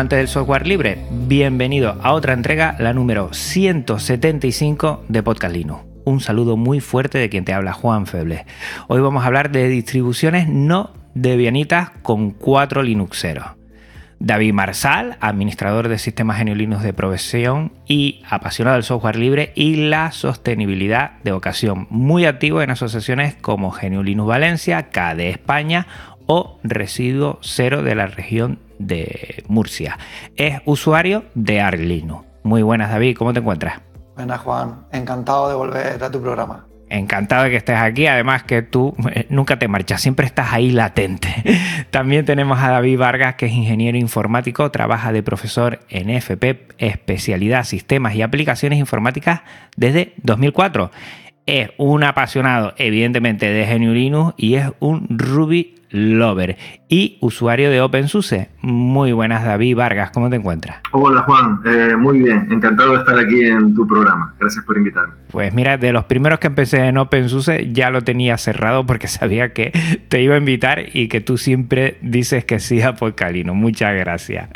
Amantes del software libre, bienvenido a otra entrega, la número 175 de Podcast Linux. Un saludo muy fuerte de quien te habla Juan Feble. Hoy vamos a hablar de distribuciones no debianitas con cuatro Linuxeros. David Marsal, administrador de sistemas GNU Linux de provisión y apasionado del software libre y la sostenibilidad de ocasión, muy activo en asociaciones como GNU Linux Valencia, KDE España o Residuo Cero de la región de Murcia. Es usuario de Arlino. Muy buenas, David, ¿cómo te encuentras? Buenas, Juan. Encantado de volver a tu programa. Encantado de que estés aquí, además que tú eh, nunca te marchas, siempre estás ahí latente. También tenemos a David Vargas, que es ingeniero informático, trabaja de profesor en FP, especialidad Sistemas y Aplicaciones Informáticas desde 2004. Es un apasionado, evidentemente, de GNU Linux y es un Ruby Lover y usuario de OpenSUSE. Muy buenas, David Vargas, ¿cómo te encuentras? Hola, Juan. Eh, muy bien, encantado de estar aquí en tu programa. Gracias por invitarme. Pues mira, de los primeros que empecé en OpenSUSE ya lo tenía cerrado porque sabía que te iba a invitar y que tú siempre dices que sí a. Muchas gracias.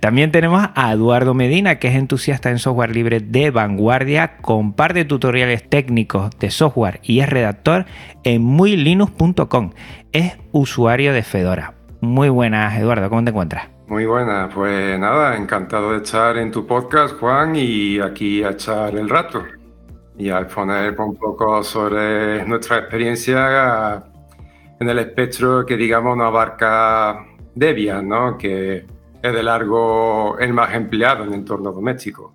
También tenemos a Eduardo Medina, que es entusiasta en software libre de vanguardia, comparte tutoriales técnicos de software y es redactor en muylinux.com. Es usuario de Fedora. Muy buenas, Eduardo, ¿cómo te encuentras? Muy buenas, pues nada, encantado de estar en tu podcast, Juan, y aquí a echar el rato y a exponer un poco sobre nuestra experiencia en el espectro que digamos no abarca Debian, ¿no? que es de largo el más empleado en el entorno doméstico.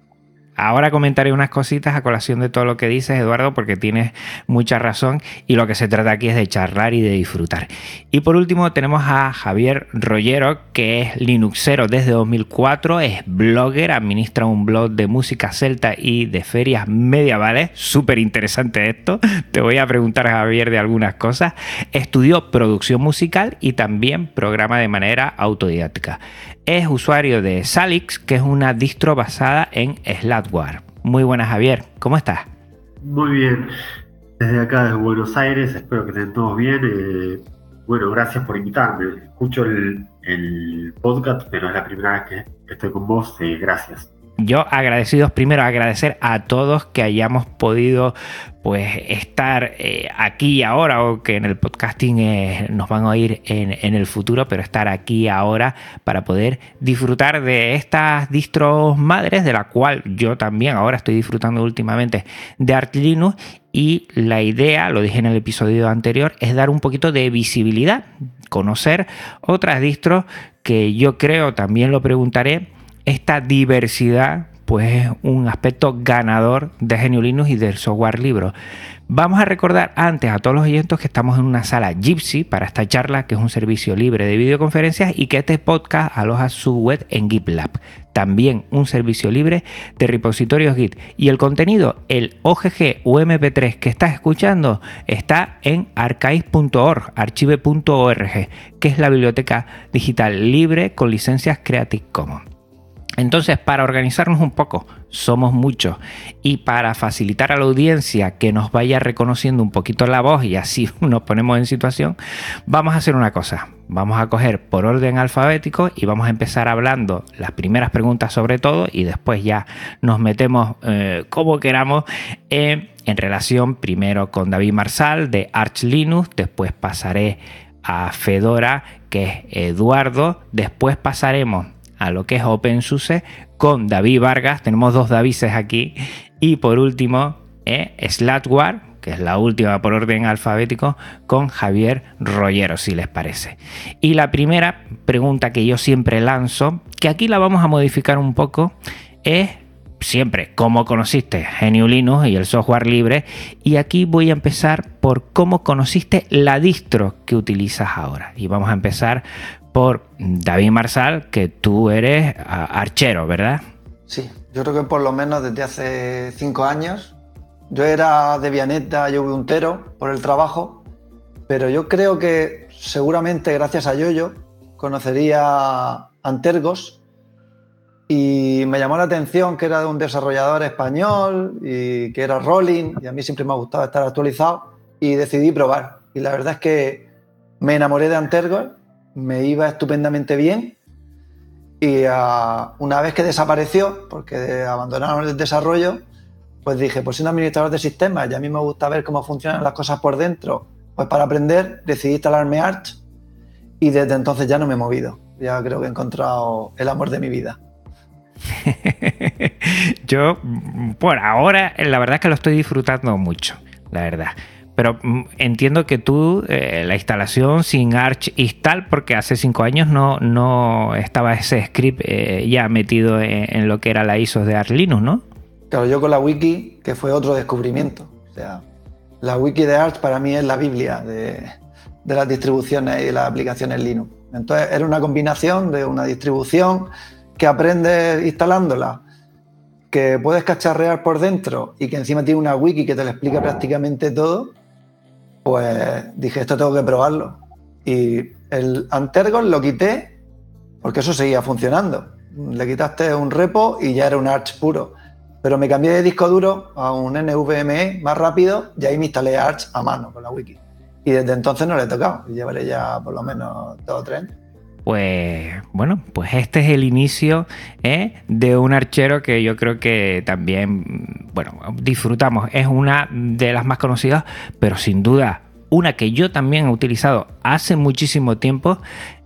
Ahora comentaré unas cositas a colación de todo lo que dices, Eduardo, porque tienes mucha razón y lo que se trata aquí es de charlar y de disfrutar. Y por último tenemos a Javier Rollero, que es Linuxero desde 2004, es blogger, administra un blog de música celta y de ferias medievales. Súper interesante esto. Te voy a preguntar a Javier de algunas cosas. Estudió producción musical y también programa de manera autodidáctica es usuario de Salix, que es una distro basada en Slackware. Muy buenas, Javier. ¿Cómo estás? Muy bien. Desde acá, desde Buenos Aires, espero que estén todos bien. Eh, bueno, gracias por invitarme. Escucho el, podcast, pero es la primera vez que estoy con vos. Eh, gracias yo agradecidos primero agradecer a todos que hayamos podido pues estar eh, aquí ahora o que en el podcasting eh, nos van a oír en, el futuro pero estar aquí ahora para poder disfrutar de estas distros madres de la cual yo también ahora estoy disfrutando últimamente de Arch y la idea, lo dije en el episodio anterior, es dar un poquito de visibilidad, conocer otras distros que yo creo, también lo preguntaré, esta diversidad pues es un aspecto ganador de GNU Linux y del software libre. Vamos a recordar antes a todos los oyentes que estamos en una sala Gypsy para esta charla, que es un servicio libre de videoconferencias y que este podcast aloja su web en GitLab. También un servicio libre de repositorios Git. Y el contenido, el OGG o MP3 que estás escuchando, está en archive.org, archive.org, que es la biblioteca digital libre con licencias Creative Commons. Entonces, para organizarnos un poco, somos muchos, y para facilitar a la audiencia que nos vaya reconociendo un poquito la voz y así nos ponemos en situación, vamos a hacer una cosa. Vamos a coger por orden alfabético y vamos a empezar hablando las primeras preguntas sobre todo y después ya nos metemos eh, como queramos en relación primero con David Marsal de Arch Linux, después pasaré a Fedora que es Eduardo, después pasaremos a lo que es OpenSUSE con David Vargas. Tenemos dos Davises aquí. Y por último, eh, Slackware, que es la última por orden alfabético, con Javier Rollero, si les parece. Y la primera pregunta que yo siempre lanzo, que aquí la vamos a modificar un poco, es siempre cómo conociste GNU Linux y el software libre. Y aquí voy a empezar por cómo conociste la distro que utilizas ahora. Y vamos a empezar David Marsal que tú eres archero, ¿verdad? Sí, yo creo que por lo menos desde hace cinco años. Yo era de Vianeta, yo puntero por el trabajo, pero yo creo que seguramente gracias a Yoyo conocería Antergos y me llamó la atención que era de un desarrollador español y que era Rolling y a mí siempre me ha gustado estar actualizado y decidí probar. Y la verdad es que me enamoré de Antergos, me iba estupendamente bien y ah, una vez que desapareció, porque abandonaron el desarrollo, pues dije, pues un administrador de sistemas y a mí me gusta ver cómo funcionan las cosas por dentro. Pues para aprender decidí instalarme Arch y desde entonces ya no me he movido. Ya creo que he encontrado el amor de mi vida. Yo, por ahora, la verdad es que lo estoy disfrutando mucho, la verdad. Pero mm, entiendo que tú, eh, la instalación sin Arch install, porque hace cinco años no, no estaba ese script eh, ya metido en, lo que era la ISO de Arch Linux, ¿no? Claro, yo con la wiki, que fue otro descubrimiento. O sea, la wiki de Arch para mí es la Biblia de, de las distribuciones y de las aplicaciones Linux. Entonces, era una combinación de una distribución que aprendes instalándola, que puedes cacharrear por dentro y que encima tiene una wiki que te lo explica prácticamente todo pues dije, esto tengo que probarlo. Y el Antergon lo quité porque eso seguía funcionando. Le quitaste un repo y ya era un Arch puro. Pero me cambié de disco duro a un NVMe más rápido y ahí me instalé Arch a mano con la wiki. Y desde entonces no le he tocado. Llevaré ya por lo menos dos o tres pues bueno, pues este es el inicio ¿eh? de un archero que yo creo que también, bueno, disfrutamos. Es una de las más conocidas, pero sin duda una que yo también he utilizado hace muchísimo tiempo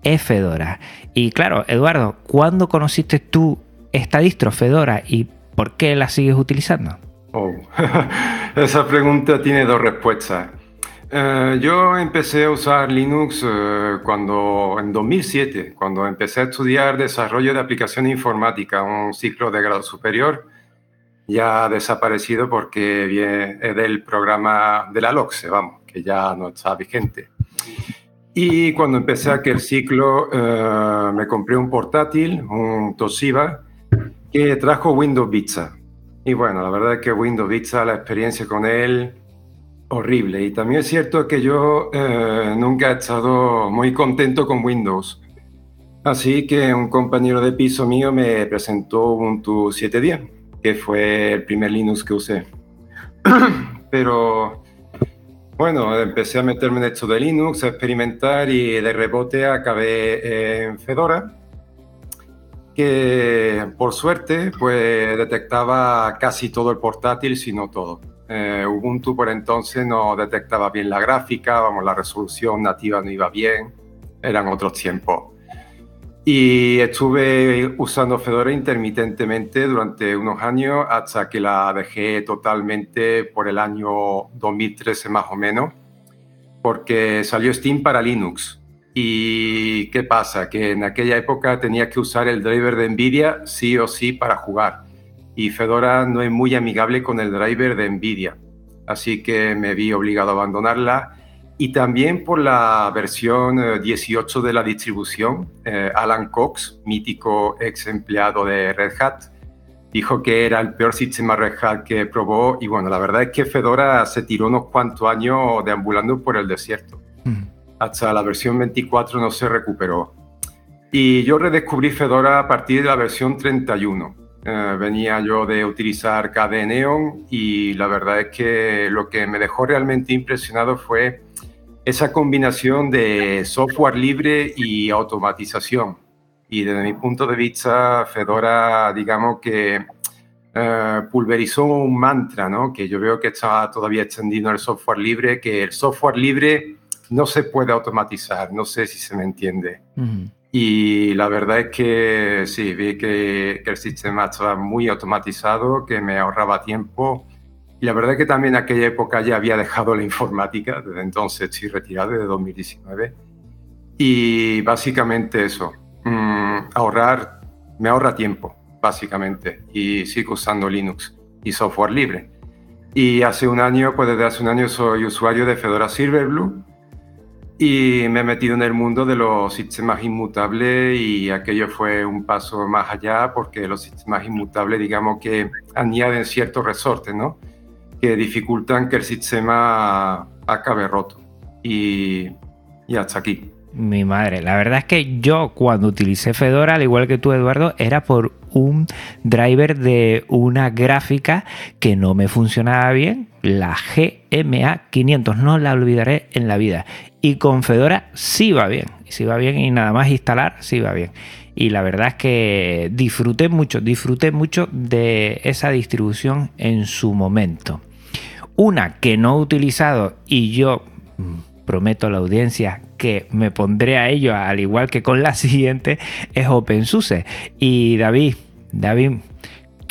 es Fedora. Y claro, Eduardo, ¿cuándo conociste tú esta distro Fedora y por qué la sigues utilizando? Oh, esa pregunta tiene dos respuestas. Eh, yo empecé a usar Linux eh, cuando, en 2007, cuando empecé a estudiar desarrollo de aplicación informática, un ciclo de grado superior, ya desaparecido porque viene del programa de la LOCSE, vamos, que ya no está vigente. Y cuando empecé aquel ciclo, eh, me compré un portátil, un Toshiba, que trajo Windows Vista. Y bueno, la verdad es que Windows Vista, la experiencia con él horrible. Y también es cierto que yo eh, nunca he estado muy contento con Windows. Así que un compañero de piso mío me presentó Ubuntu 7.10, que fue el primer Linux que usé. Pero bueno, empecé a meterme en esto de Linux, a experimentar y de rebote acabé en Fedora, que por suerte pues detectaba casi todo el portátil, si no todo. Eh, Ubuntu por entonces no detectaba bien la gráfica, vamos, la resolución nativa no iba bien, eran otros tiempos. Y estuve usando Fedora intermitentemente durante unos años hasta que la dejé totalmente por el año 2013 más o menos, porque salió Steam para Linux. ¿Y qué pasa? Que en aquella época tenía que usar el driver de Nvidia sí o sí para jugar y Fedora no es muy amigable con el driver de NVIDIA, así que me vi obligado a abandonarla. Y también por la versión 18 eh, de la distribución, eh, Alan Cox, mítico ex empleado de Red Hat, dijo que era el peor sistema Red Hat que probó. Y bueno, la verdad es que Fedora se tiró unos cuantos años deambulando por el desierto. Hasta la versión 24 no se recuperó. Y yo redescubrí Fedora a partir de la versión 31 eh, venía yo de utilizar KDE Neon y la verdad es que lo que me dejó realmente impresionado fue esa combinación de software libre y automatización. Y desde mi punto de vista, Fedora, digamos que eh, pulverizó un mantra, ¿no? que yo veo que está todavía extendido en el software libre, que el software libre no se puede automatizar, no sé si se me entiende. Y la verdad es que sí, vi que, el sistema estaba muy automatizado, que me ahorraba tiempo. Y la verdad es que también en aquella época ya había dejado la informática, desde entonces estoy retirado, desde 2019. Y básicamente eso, mm, ahorrar, me ahorra tiempo, básicamente. Y sigo usando Linux y software libre. Y hace un año, pues desde hace un año soy usuario de Fedora Silverblue y me he metido en el mundo de los sistemas inmutables y aquello fue un paso más allá porque los sistemas inmutables, digamos que añaden ciertos resortes, ¿no? Que dificultan que el sistema acabe roto. Y, y hasta aquí. Mi madre, la verdad es que yo cuando utilicé Fedora, al igual que tú Eduardo, era por un driver de una gráfica que no me funcionaba bien, la GMA 500, no la olvidaré en la vida. Y con Fedora sí va bien, sí va bien y nada más instalar sí va bien. Y la verdad es que disfruté mucho, disfruté mucho de esa distribución en su momento. Una que no he utilizado y yo mm, prometo a la audiencia que me pondré a ello, al igual que con la siguiente, es OpenSUSE. Y David, David,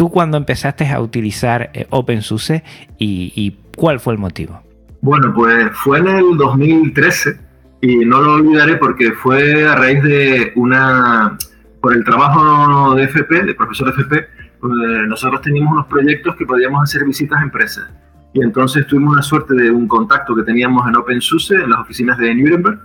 tú cuando empezaste a utilizar eh, OpenSUSE y, y cuál fue el motivo? Bueno, pues fue en el 2013 y no lo olvidaré porque fue a raíz de una, por el trabajo de FP, de profesor FP, pues, nosotros teníamos unos proyectos que podíamos hacer visitas a empresas. Y entonces tuvimos una suerte de un contacto que teníamos en OpenSUSE, en las oficinas de Nuremberg,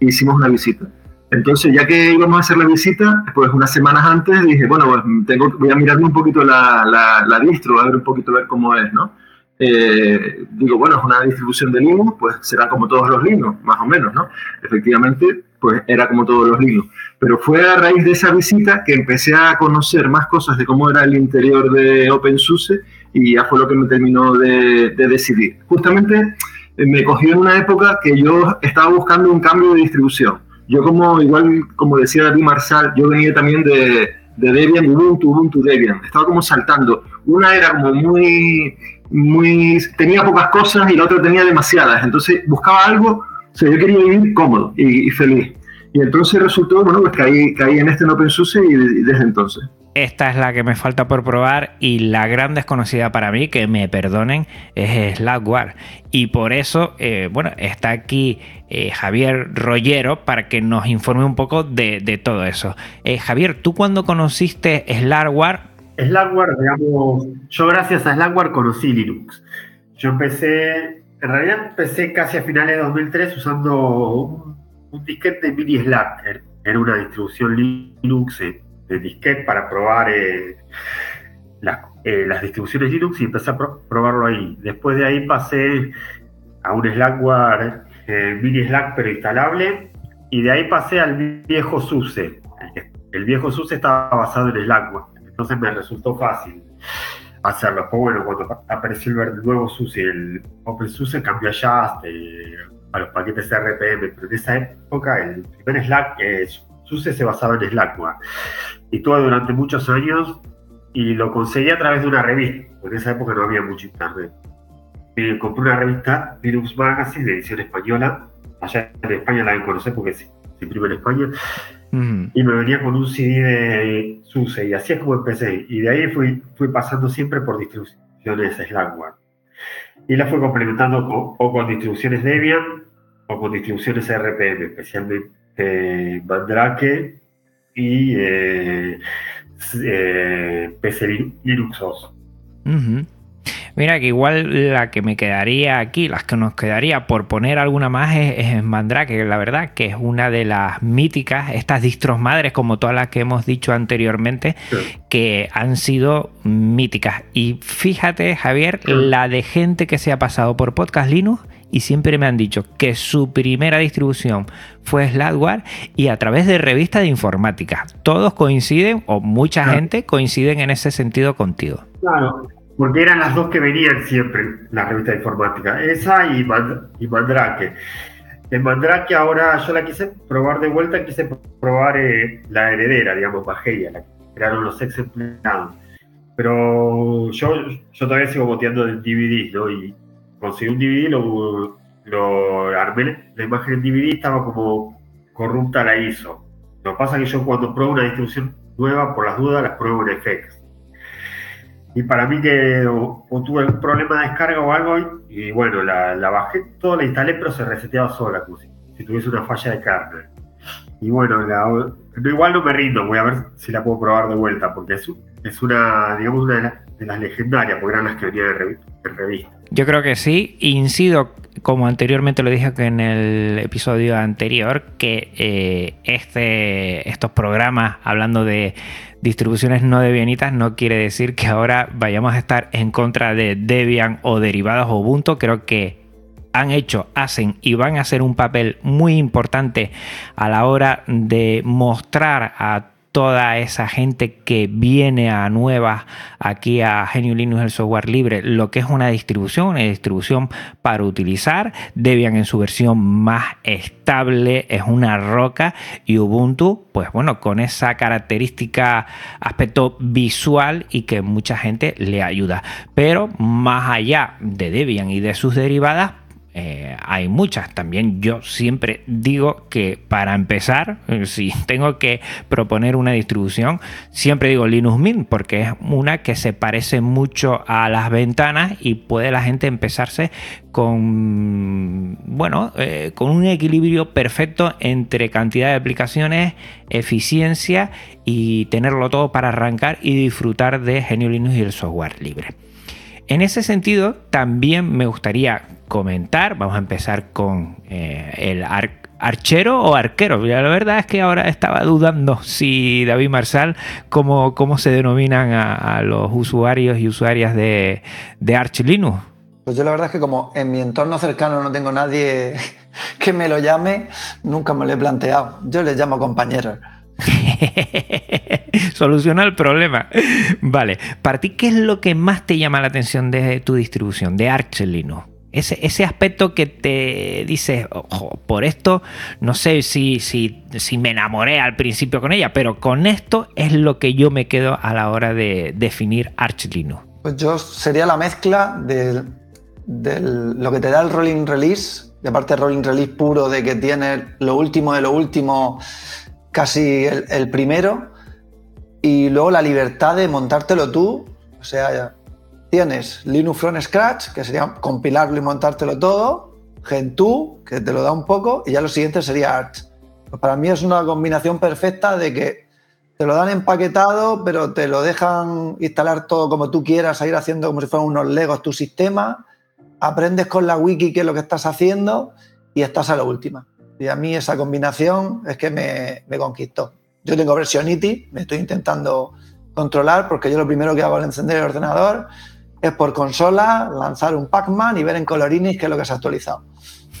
e hicimos una visita. Entonces, ya que íbamos a hacer la visita, pues unas semanas antes dije, bueno, pues tengo, voy a mirarme un poquito la, la, la distro, a ver un poquito a ver cómo es, ¿no? Eh, digo, bueno, es una distribución de Linux, pues será como todos los Linux, más o menos, ¿no? Efectivamente, pues era como todos los Linux. Pero fue a raíz de esa visita que empecé a conocer más cosas de cómo era el interior de OpenSUSE y ya fue lo que me terminó de, de decidir. Justamente eh, me cogió en una época que yo estaba buscando un cambio de distribución. Yo como, igual como decía David Marsal, yo venía también de, de Debian, Ubuntu, Ubuntu, Debian. Estaba como saltando. Una era como muy, muy, tenía pocas cosas y la otra tenía demasiadas. Entonces buscaba algo, o sea, yo quería vivir cómodo y, feliz. Y entonces resultó, bueno, pues caí, caí en este en OpenSUSE y, y desde entonces. Esta es la que me falta por probar y la gran desconocida para mí, que me perdonen, es Slackware. Y por eso, eh, bueno, está aquí eh, Javier Rollero para que nos informe un poco de, todo eso. Eh, Javier, ¿tú cuando conociste Slackware? Slackware, digamos, yo gracias a Slackware conocí Linux. Yo empecé, en realidad empecé casi a finales de 2003 usando un, un disquete de mini Slack. Era una distribución Linux de disquete para probar eh, las, eh, las, distribuciones Linux y empecé a pro probarlo ahí. Después de ahí pasé a un Slackware eh, mini Slack pero instalable y de ahí pasé al viejo SUSE. El viejo SUSE estaba basado en Slackware, entonces me resultó fácil hacerlo. Pues bueno, cuando apareció el nuevo SUSE, el OpenSUSE cambió ya este, a los paquetes RPM, pero en esa época el primer Slack es SUSE se basaba en Slackware y tuve durante muchos años y lo conseguí a través de una revista. En esa época no había mucho internet. Me compré una revista, Linux Magazine, de edición española. Allá en España la deben conocer porque se, se imprime en España. Mm. Y me venía con un CD de SUSE y así es como empecé. Y de ahí fui, fui pasando siempre por distribuciones Slackware. Y la fui complementando con, o con distribuciones Debian o con distribuciones RPM, especialmente eh, Mandrake y eh, eh, PC Linux OS. Uh -huh. Mira que igual la que me quedaría aquí, las que nos quedaría por poner alguna más es, es Mandrake, la verdad, que es una de las míticas, estas distros madres, como todas las que hemos dicho anteriormente, sí. que han sido míticas. Y fíjate, Javier, sí. la de gente que se ha pasado por Podcast Linux y siempre me han dicho que su primera distribución fue Slackware y a través de revistas de informática. Todos coinciden, o mucha claro. gente coinciden en ese sentido contigo. Claro, porque eran las dos que venían siempre, la revista de informática, esa y, Mand y Mandrake. En Mandrake ahora yo la quise probar de vuelta, quise probar eh, la heredera, digamos, Mageia, la que crearon los ex empleados. Pero yo, yo todavía sigo boteando el DVD, ¿no? Y conseguí un DVD, lo, lo armé, la imagen en DVD estaba como corrupta la ISO. Lo que pasa es que yo cuando pruebo una distribución nueva, por las dudas, las pruebo en FX. Y para mí que o, tuve algún problema de descarga o algo, y, y bueno, la, bajé, todo la instalé, pero se reseteaba sola, como si, si tuviese una falla de kernel. Y bueno, la, igual no me rindo, voy a ver si la puedo probar de vuelta, porque es, es una, digamos, una de, la, de las legendarias, porque eran las que venían en revista. Yo creo que sí. Incido, como anteriormente lo dije en el episodio anterior, que eh, este, estos programas hablando de distribuciones no debianitas no quiere decir que ahora vayamos a estar en contra de Debian o derivados Ubuntu. Creo que han hecho, hacen y van a hacer un papel muy importante a la hora de mostrar a toda esa gente que viene a nuevas aquí a Genio Linux el software libre, lo que es una distribución, una distribución para utilizar. Debian en su versión más estable es una roca y Ubuntu, pues bueno, con esa característica aspecto visual y que mucha gente le ayuda. Pero más allá de Debian y de sus derivadas, eh, hay muchas. También yo siempre digo que para empezar, eh, si tengo que proponer una distribución, siempre digo Linux Mint porque es una que se parece mucho a las ventanas y puede la gente empezarse con, bueno, eh, con un equilibrio perfecto entre cantidad de aplicaciones, eficiencia y tenerlo todo para arrancar y disfrutar de Genio Linux y el software libre. En ese sentido, también me gustaría comentar, vamos a empezar con eh, el archero o arquero. La verdad es que ahora estaba dudando si David Marsal, cómo, cómo se denominan a, los usuarios y usuarias de, de Arch Linux. Pues yo la verdad es que como en mi entorno cercano no tengo nadie que me lo llame, nunca me lo he planteado. Yo les llamo compañeros. Soluciona el problema. Vale, para ti, ¿qué es lo que más te llama la atención de tu distribución, de Arch Linux? Ese, aspecto que te dice, ojo, por esto, no sé si, si, si, me enamoré al principio con ella, pero con esto es lo que yo me quedo a la hora de definir Arch Linux. Pues yo sería la mezcla de, lo que te da el rolling release, de aparte rolling release puro, de que tienes lo último de lo último, casi el, primero, y luego la libertad de montártelo tú, o sea, tienes Linux from scratch, que sería compilarlo y montártelo todo, Gentoo, que te lo da un poco, y ya lo siguiente sería Arch. Pues para mí es una combinación perfecta de que te lo dan empaquetado, pero te lo dejan instalar todo como tú quieras, a ir haciendo como si fueran unos legos tu sistema, aprendes con la wiki qué es lo que estás haciendo y estás a la última. Y a mí esa combinación es que me, me conquistó. Yo tengo versión IT, me estoy intentando controlar porque yo lo primero que hago al encender el ordenador es por consola lanzar un Pac-Man y ver en colorinis qué es lo que se ha actualizado.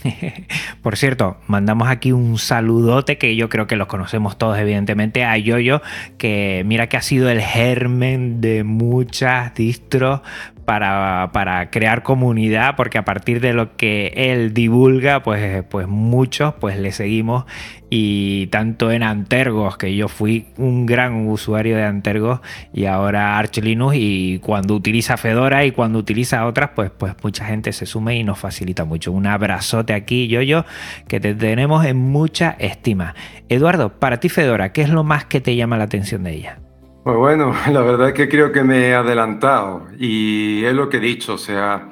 Por cierto, mandamos aquí un saludote que yo creo que los conocemos todos, evidentemente, a Yoyo, que mira que ha sido el germen de muchas distros para, crear comunidad, porque a partir de lo que él divulga, pues, pues muchos pues le seguimos. Y tanto en Antergos, que yo fui un gran usuario de Antergos, y ahora Arch Linux, y cuando utiliza Fedora y cuando utiliza otras, pues, pues mucha gente se sume y nos facilita mucho. Un abrazote aquí, yo, yo, que te tenemos en mucha estima. Eduardo, para ti Fedora, ¿qué es lo más que te llama la atención de ella? Pues bueno, la verdad es que creo que me he adelantado y es lo que he dicho, o sea,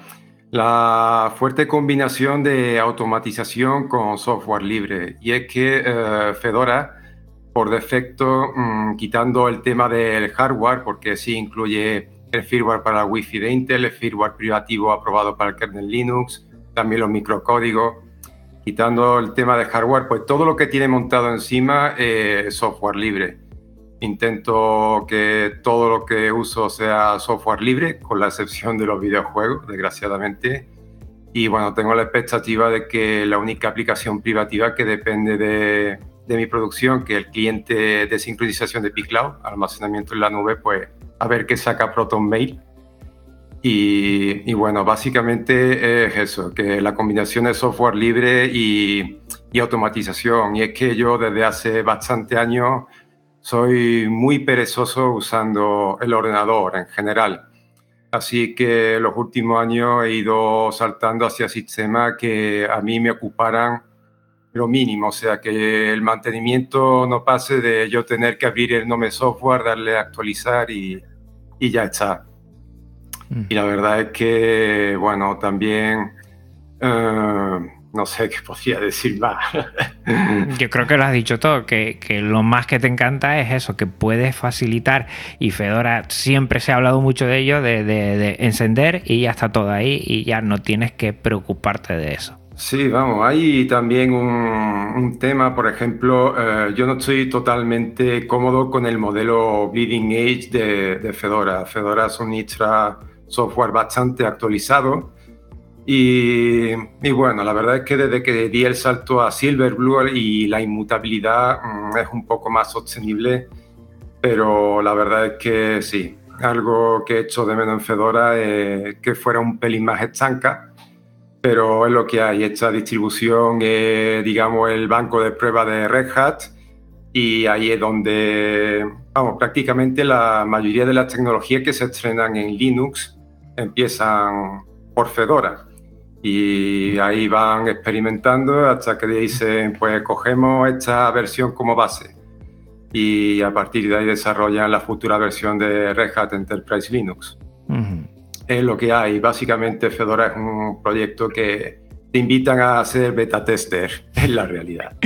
la fuerte combinación de automatización con software libre. Y es que eh, Fedora, por defecto, mm, quitando el tema del hardware, porque sí incluye el firmware para Wi-Fi de Intel, el firmware privativo aprobado para el kernel Linux, también los microcódigos, quitando el tema de hardware, pues todo lo que tiene montado encima es software libre. Intento que todo lo que uso sea software libre, con la excepción de los videojuegos, desgraciadamente. Y bueno, tengo la expectativa de que la única aplicación privativa que depende de, mi producción, que el cliente de sincronización de pCloud, almacenamiento en la nube, pues a ver qué saca Proton Mail. Y, bueno, básicamente es eso, que la combinación de software libre y, y automatización. Y es que yo desde hace bastante años soy muy perezoso usando el ordenador en general. Así que los últimos años he ido saltando hacia sistemas que a mí me ocuparan lo mínimo, o sea, que el mantenimiento no pase de yo tener que abrir el nombre software, darle a actualizar y, y ya está. Mm. Y la verdad es que, bueno, también, eh, no sé qué podría decir más. Yo creo que lo has dicho todo, que, lo más que te encanta es eso, que puedes facilitar, y Fedora siempre se ha hablado mucho de ello, de, encender y ya está todo ahí y ya no tienes que preocuparte de eso. Sí, vamos, hay también un, tema, por ejemplo, eh, yo no estoy totalmente cómodo con el modelo Bleeding Edge de, de Fedora. Fedora es un software bastante actualizado y, bueno, la verdad es que desde que di el salto a Silverblue y la inmutabilidad mm, es un poco más sostenible, pero la verdad es que sí, algo que he hecho de menos en Fedora es que fuera un pelín más estanca, pero es lo que hay. Esta distribución es, digamos, el banco de prueba de Red Hat y ahí es donde, vamos, prácticamente la mayoría de las tecnologías que se estrenan en Linux empiezan por Fedora y ahí van experimentando hasta que dicen, pues cogemos esta versión como base y a partir de ahí desarrollan la futura versión de Red Hat Enterprise Linux. Es lo que hay. Básicamente Fedora es un proyecto que te invitan a ser beta tester en la realidad.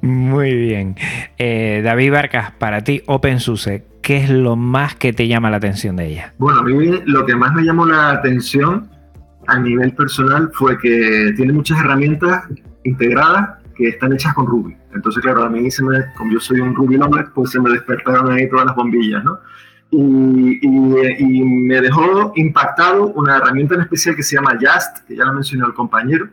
Muy bien. Eh, David Barcas, para ti OpenSUSE, ¿qué es lo más que te llama la atención de ella? Bueno, a mí lo que más me llamó la atención a nivel personal fue que tiene muchas herramientas integradas que están hechas con Ruby. Entonces, claro, a mí, se me, como yo soy un Ruby lover, pues se me despertaron ahí todas las bombillas, ¿no? Y, y, me dejó impactado una herramienta en especial que se llama Just, que ya lo mencionó el compañero,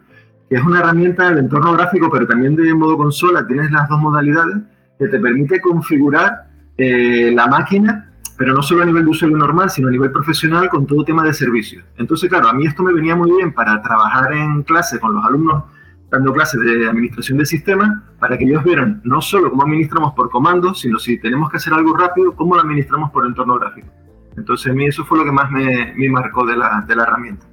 que es una herramienta de entorno gráfico, pero también de modo consola. Tienes las dos modalidades que te permite configurar eh, la máquina pero no solo a nivel de usuario normal, sino a nivel profesional con todo tema de servicios. Entonces, claro, a mí esto me venía muy bien para trabajar en clase con los alumnos dando clases de administración de sistemas, para que ellos vieran no solo cómo administramos por comando, sino si tenemos que hacer algo rápido, cómo lo administramos por entorno gráfico. Entonces, a mí eso fue lo que más me, me marcó de la, de la herramienta.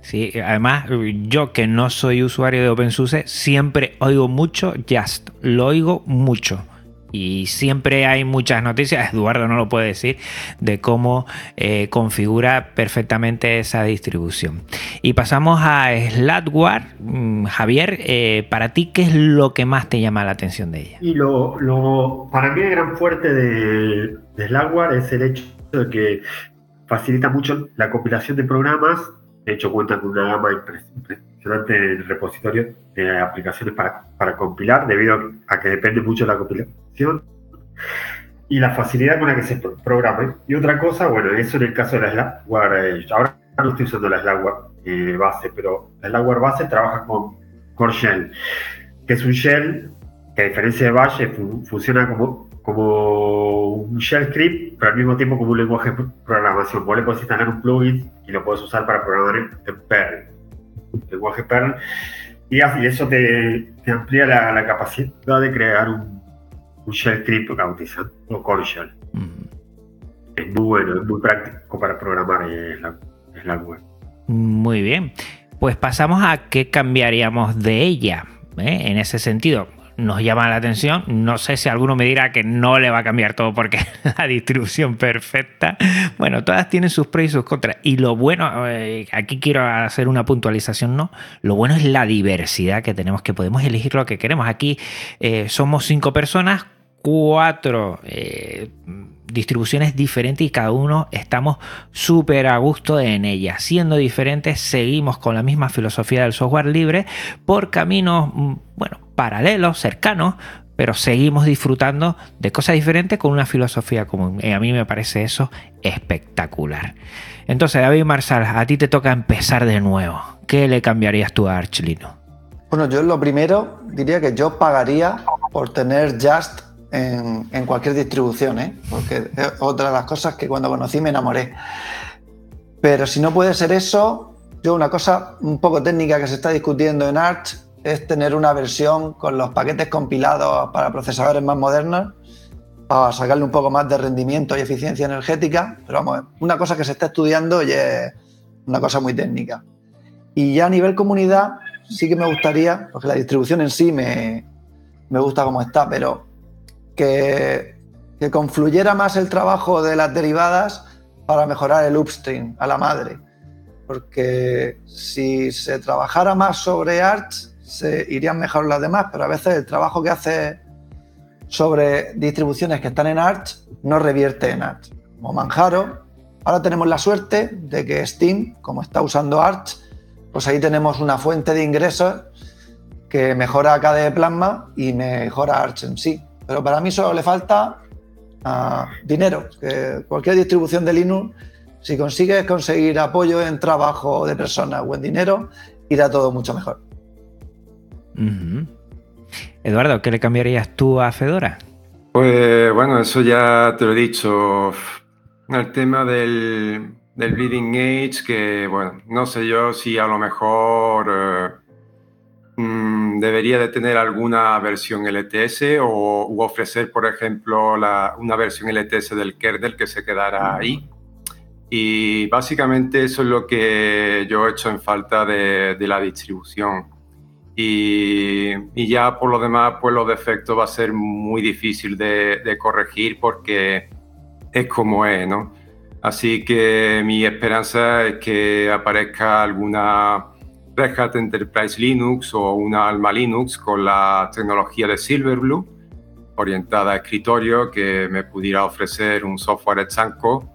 Sí, además yo que no soy usuario de OpenSUSE, siempre oigo mucho Just, lo oigo mucho y siempre hay muchas noticias, Eduardo no lo puede decir, de cómo eh, configura perfectamente esa distribución. Y pasamos a Slackware. Mm, Javier, eh, para ti, ¿qué es lo que más te llama la atención de ella? Y lo, para mí el gran fuerte de, de Slackware es el hecho de que facilita mucho la compilación de programas. De hecho, cuenta con una gama impresionante el repositorio de aplicaciones para, para compilar, debido a que depende mucho de la compilación y la facilidad con la que se programa. Y otra cosa, bueno, eso en el caso de la Slackware, eh, ahora no estoy usando la Slackware eh, base, pero la Slackware base trabaja con Core Shell, que es un shell que a diferencia de Bash funciona como, como un shell script, pero al mismo tiempo como un lenguaje de programación. Vos le podés instalar un plugin y lo puedes usar para programar en Perl lenguaje Perl, y, eso te, amplía la, capacidad de crear un, shell script bautizado o core shell. Es muy bueno, es muy práctico para programar la web. Muy bien. Pues pasamos a qué cambiaríamos de ella. ¿eh? En ese sentido, nos llama la atención. No sé si alguno me dirá que no le va a cambiar todo porque la distribución perfecta. Bueno, todas tienen sus pros y sus contras. Y lo bueno, eh, aquí quiero hacer una puntualización, ¿no? Lo bueno es la diversidad que tenemos, que podemos elegir lo que queremos. Aquí eh, somos cinco personas, cuatro eh, distribuciones diferentes y cada uno estamos súper a gusto en ella. Siendo diferentes, seguimos con la misma filosofía del software libre por caminos, mm, bueno, paralelos, cercanos, pero seguimos disfrutando de cosas diferentes con una filosofía común. Y a mí me parece eso espectacular. Entonces, David Marsal, a ti te toca empezar de nuevo. ¿Qué le cambiarías tú a Archlino? Bueno, yo lo primero diría que yo pagaría por tener Just en, en cualquier distribución, ¿eh? porque es otra de las cosas que cuando conocí me enamoré. Pero si no puede ser eso, yo una cosa un poco técnica que se está discutiendo en Arch es tener una versión con los paquetes compilados para procesadores más modernos para sacarle un poco más de rendimiento y eficiencia energética. Pero vamos, una cosa que se está estudiando y es una cosa muy técnica. Y ya a nivel comunidad sí que me gustaría, porque la distribución en sí me, me gusta como está, pero que, que confluyera más el trabajo de las derivadas para mejorar el upstream a la madre. Porque si se trabajara más sobre Arch, se irían mejor las demás, pero a veces el trabajo que hace sobre distribuciones que están en Arch no revierte en Arch. Como Manjaro, ahora tenemos la suerte de que Steam, como está usando Arch, pues ahí tenemos una fuente de ingresos que mejora KDE Plasma y mejora Arch en sí. Pero para mí solo le falta ah, dinero. Que cualquier distribución de Linux, si consigues conseguir apoyo en trabajo de personas o en dinero, irá todo mucho mejor. Eduardo, ¿qué le cambiarías tú a Fedora? Pues bueno, eso ya te lo he dicho. El tema del, del Bleeding Age, que bueno, no sé yo si a lo mejor eh, mm, debería de tener alguna versión LTS o u ofrecer, por ejemplo, la, una versión LTS del kernel que se quedara ahí. Y básicamente eso es lo que yo he hecho en falta de, de la distribución. Y, ya por lo demás, pues los defectos va a ser muy difícil de, corregir porque es como es, ¿no? Así que mi esperanza es que aparezca alguna Red Hat Enterprise Linux o una Alma Linux con la tecnología de Silverblue orientada a escritorio que me pudiera ofrecer un software estanco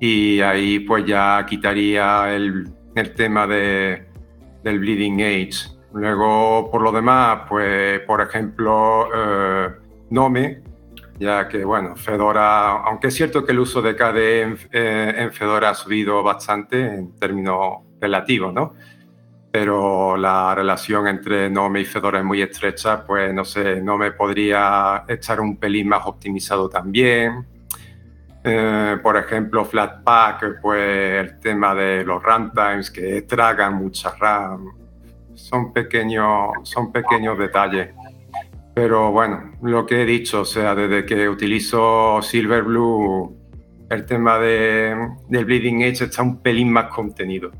y ahí pues ya quitaría el, el tema de, del Bleeding Age. Luego, por lo demás, pues, por ejemplo, eh, Nome, ya que, bueno, Fedora, aunque es cierto que el uso de KDE en, eh, en Fedora ha subido bastante en términos relativos, ¿no? Pero la relación entre Nome y Fedora es muy estrecha, pues, no sé, Nome podría estar un pelín más optimizado también. Eh, por ejemplo, Flatpak, pues el tema de los runtimes que tragan mucha RAM, son pequeños, son pequeños detalles. Pero bueno, lo que he dicho, o sea, desde que utilizo Silverblue, el tema de, del Bleeding Edge está un pelín más contenido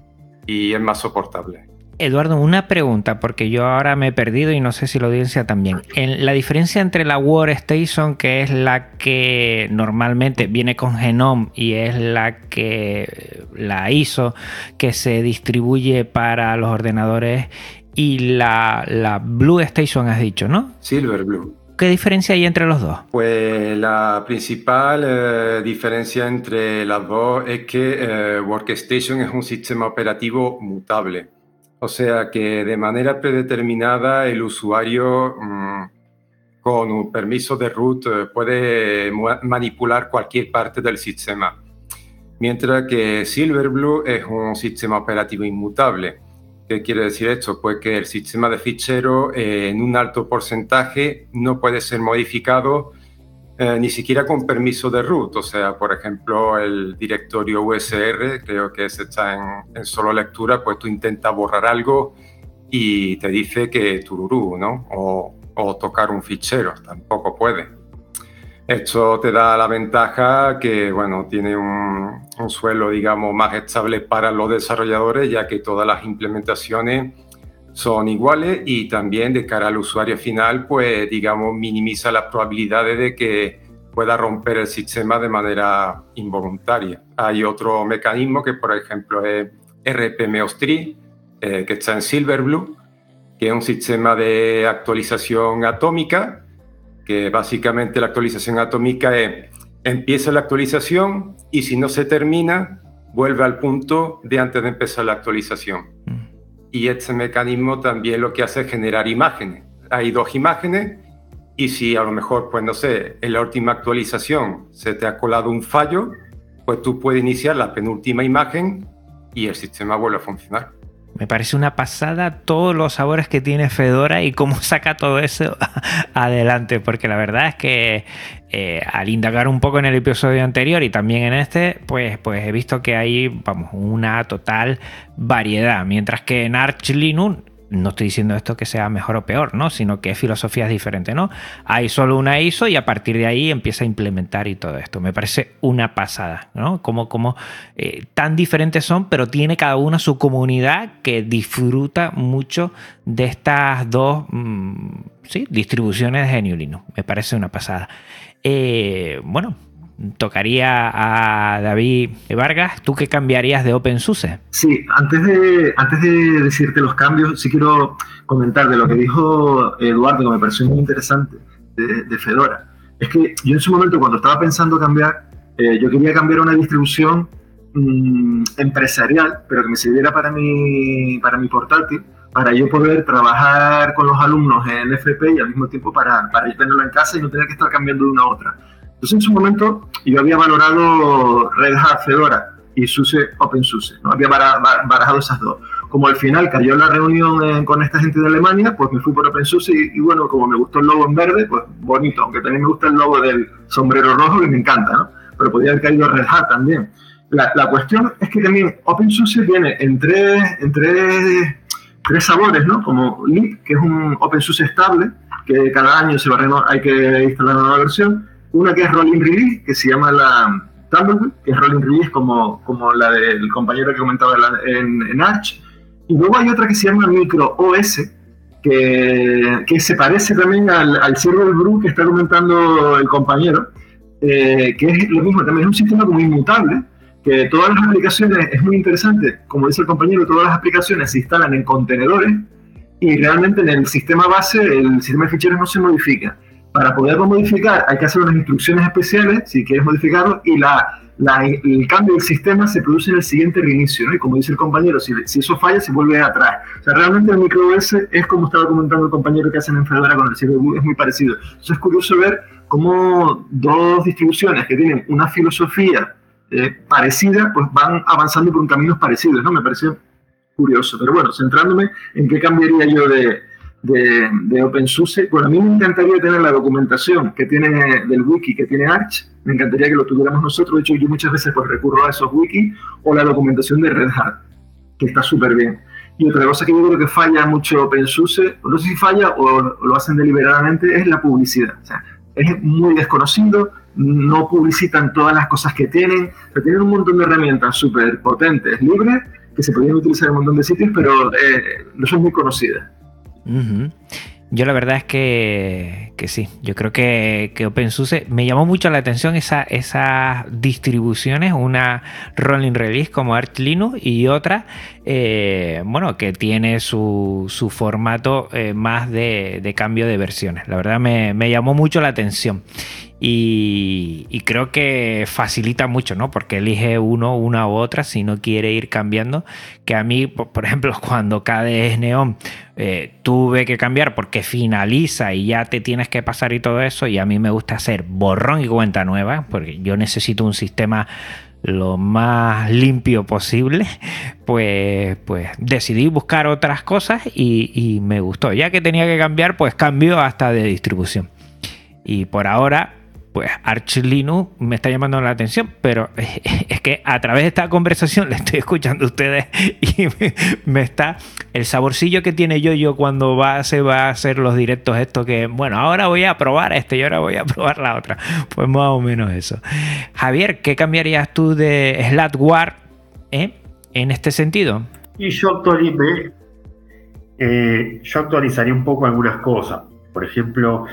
y es más soportable. Eduardo, una pregunta, porque yo ahora me he perdido y no sé si la audiencia también. En la diferencia entre la Workstation, que es la que normalmente viene con Genome y es la que la ISO que se distribuye para los ordenadores, y la, la Blue Station, has dicho, ¿no? Silver Blue. ¿Qué diferencia hay entre los dos? Pues la principal eh, diferencia entre las dos es que eh, Workstation es un sistema operativo mutable. O sea que de manera predeterminada el usuario mmm, con un permiso de root eh, puede manipular cualquier parte del sistema. Mientras que Silverblue es un sistema operativo inmutable. ¿Qué quiere decir esto? Pues que el sistema de ficheros eh, en un alto porcentaje no puede ser modificado eh, ni siquiera con permiso de root. O sea, por ejemplo, el directorio USR, creo que se está en, en, solo lectura, pues tú intentas borrar algo y te dice que tururú, ¿no? O, o tocar un fichero, tampoco puede. Esto te da la ventaja que, bueno, tiene un, un, suelo, digamos, más estable para los desarrolladores, ya que todas las implementaciones son iguales y también de cara al usuario final, pues digamos, minimiza las probabilidades de que pueda romper el sistema de manera involuntaria. Hay otro mecanismo que, por ejemplo, es RPMOS3, eh, que está en Silverblue, que es un sistema de actualización atómica, que básicamente la actualización atómica es, empieza la actualización y si no se termina, vuelve al punto de antes de empezar la actualización. Y este mecanismo también lo que hace es generar imágenes. Hay dos imágenes y si a lo mejor, pues no sé, en la última actualización se te ha colado un fallo, pues tú puedes iniciar la penúltima imagen y el sistema vuelve a funcionar. Me parece una pasada todos los sabores que tiene Fedora y cómo saca todo eso adelante, porque la verdad es que eh, al indagar un poco en el episodio anterior y también en este, pues, pues he visto que hay vamos, una total variedad, mientras que en Arch Linux no estoy diciendo esto que sea mejor o peor, ¿no? Sino que filosofía es diferente, ¿no? Hay solo una ISO y a partir de ahí empieza a implementar y todo esto. Me parece una pasada, ¿no? Como, como eh, tan diferentes son, pero tiene cada una su comunidad que disfruta mucho de estas dos mm, ¿sí? distribuciones de. Me parece una pasada. Eh, bueno, tocaría a David Vargas. ¿Tú qué cambiarías de OpenSUSE? Sí, antes de, antes de decirte los cambios, sí quiero comentar de lo que dijo Eduardo, que me pareció muy interesante, de, Fedora. Es que yo en su momento, cuando estaba pensando cambiar, eh, yo quería cambiar una distribución mm, empresarial, pero que me sirviera para mi, para mi portátil, para yo poder trabajar con los alumnos en FP y al mismo tiempo para, para yo tenerlo en casa y no tener que estar cambiando de una a otra. Entonces en su momento yo había valorado Red Hat Fedora y SUSE OpenSUSE, ¿no? había barajado esas dos. Como al final cayó la reunión con esta gente de Alemania, pues me fui por OpenSUSE y, y, bueno, como me gustó el logo en verde, pues bonito, aunque también me gusta el logo del sombrero rojo que me encanta, ¿no? Pero podría haber caído Red Hat también. La, la cuestión es que también OpenSUSE viene en tres, en tres tres sabores, ¿no? Como Leap, que es un OpenSUSE estable, que cada año se va a hay que instalar una nueva versión. Una que es Rolling Release, que se llama la Tumbleweed, que es Rolling Release como, como la del compañero que comentaba en, en Arch. Y luego hay otra que se llama Micro OS, que, que se parece también al, al Server Brew que está comentando el compañero, eh, que es lo mismo, también es un sistema como inmutable, que todas las aplicaciones, es muy interesante, como dice el compañero, todas las aplicaciones se instalan en contenedores y realmente en el sistema base el sistema de ficheros no se modifica. Para poderlo modificar hay que hacer unas instrucciones especiales si quieres modificarlo y la, el cambio del sistema se produce en el siguiente reinicio. Y como dice el compañero, si, si, eso falla se vuelve atrás. O sea, realmente el microOS es como estaba comentando el compañero que hacen en Fedora con el CPU, es muy parecido. Entonces es curioso ver cómo dos distribuciones que tienen una filosofía eh, parecida, pues van avanzando por caminos parecidos, ¿no? Me pareció curioso. Pero bueno, centrándome en qué cambiaría yo de, de, de OpenSUSE, bueno, a mí me encantaría tener la documentación que tiene del wiki, que tiene Arch, me encantaría que lo tuviéramos nosotros, de hecho yo muchas veces pues recurro a esos wikis, o la documentación de Red Hat, que está súper bien. Y otra cosa que yo creo que falla mucho OpenSUSE, no sé si falla o lo hacen deliberadamente, es la publicidad. O sea, es muy desconocido, no publicitan todas las cosas que tienen, pero tienen un montón de herramientas súper potentes, libres, que se podrían utilizar en un montón de sitios, pero eh, no son muy conocidas. Yo la verdad es que, sí, yo creo que, que, OpenSUSE me llamó mucho la atención esa, esas distribuciones, una rolling release como Arch Linux y otra, eh, bueno, que tiene su, su formato eh, más de, de, cambio de versiones. La verdad me, me llamó mucho la atención. Y, creo que facilita mucho, ¿no? Porque elige uno, una u otra si no quiere ir cambiando. Que a mí, por ejemplo, cuando KDE Neon eh, tuve que cambiar porque finaliza y ya te tienes que pasar y todo eso. Y a mí me gusta hacer borrón y cuenta nueva, porque yo necesito un sistema lo más limpio posible, pues, pues decidí buscar otras cosas y, me gustó. Ya que tenía que cambiar, pues cambio hasta de distribución. Y por ahora pues Arch Linux me está llamando la atención, pero es que a través de esta conversación le estoy escuchando a ustedes y me, está el saborcillo que tiene yo yo cuando va, se va a hacer los directos esto que, bueno, ahora voy a probar este y ahora voy a probar la otra. Pues más o menos eso. Javier, ¿qué cambiarías tú de Slackware eh, en este sentido? Y yo eh, yo actualizaría un poco algunas cosas. Por ejemplo,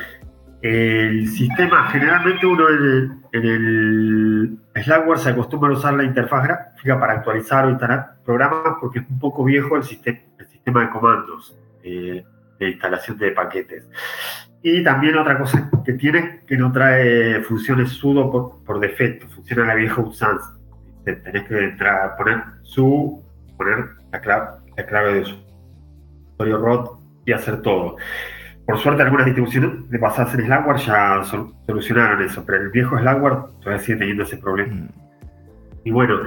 el sistema, generalmente uno en el, Slackware se acostumbra a usar la interfaz gráfica para actualizar o instalar programas porque es un poco viejo el sistema, el sistema de comandos eh, de instalación de paquetes. Y también otra cosa que tiene que no trae funciones sudo por, defecto, funciona la vieja usanza. Tenés que entrar, poner su, poner la clave, la clave de su usuario ROT y hacer todo. Por suerte, algunas distribuciones de basadas en Slackware ya solucionaron eso, pero el viejo Slackware todavía sigue teniendo ese problema. Mm. Y bueno,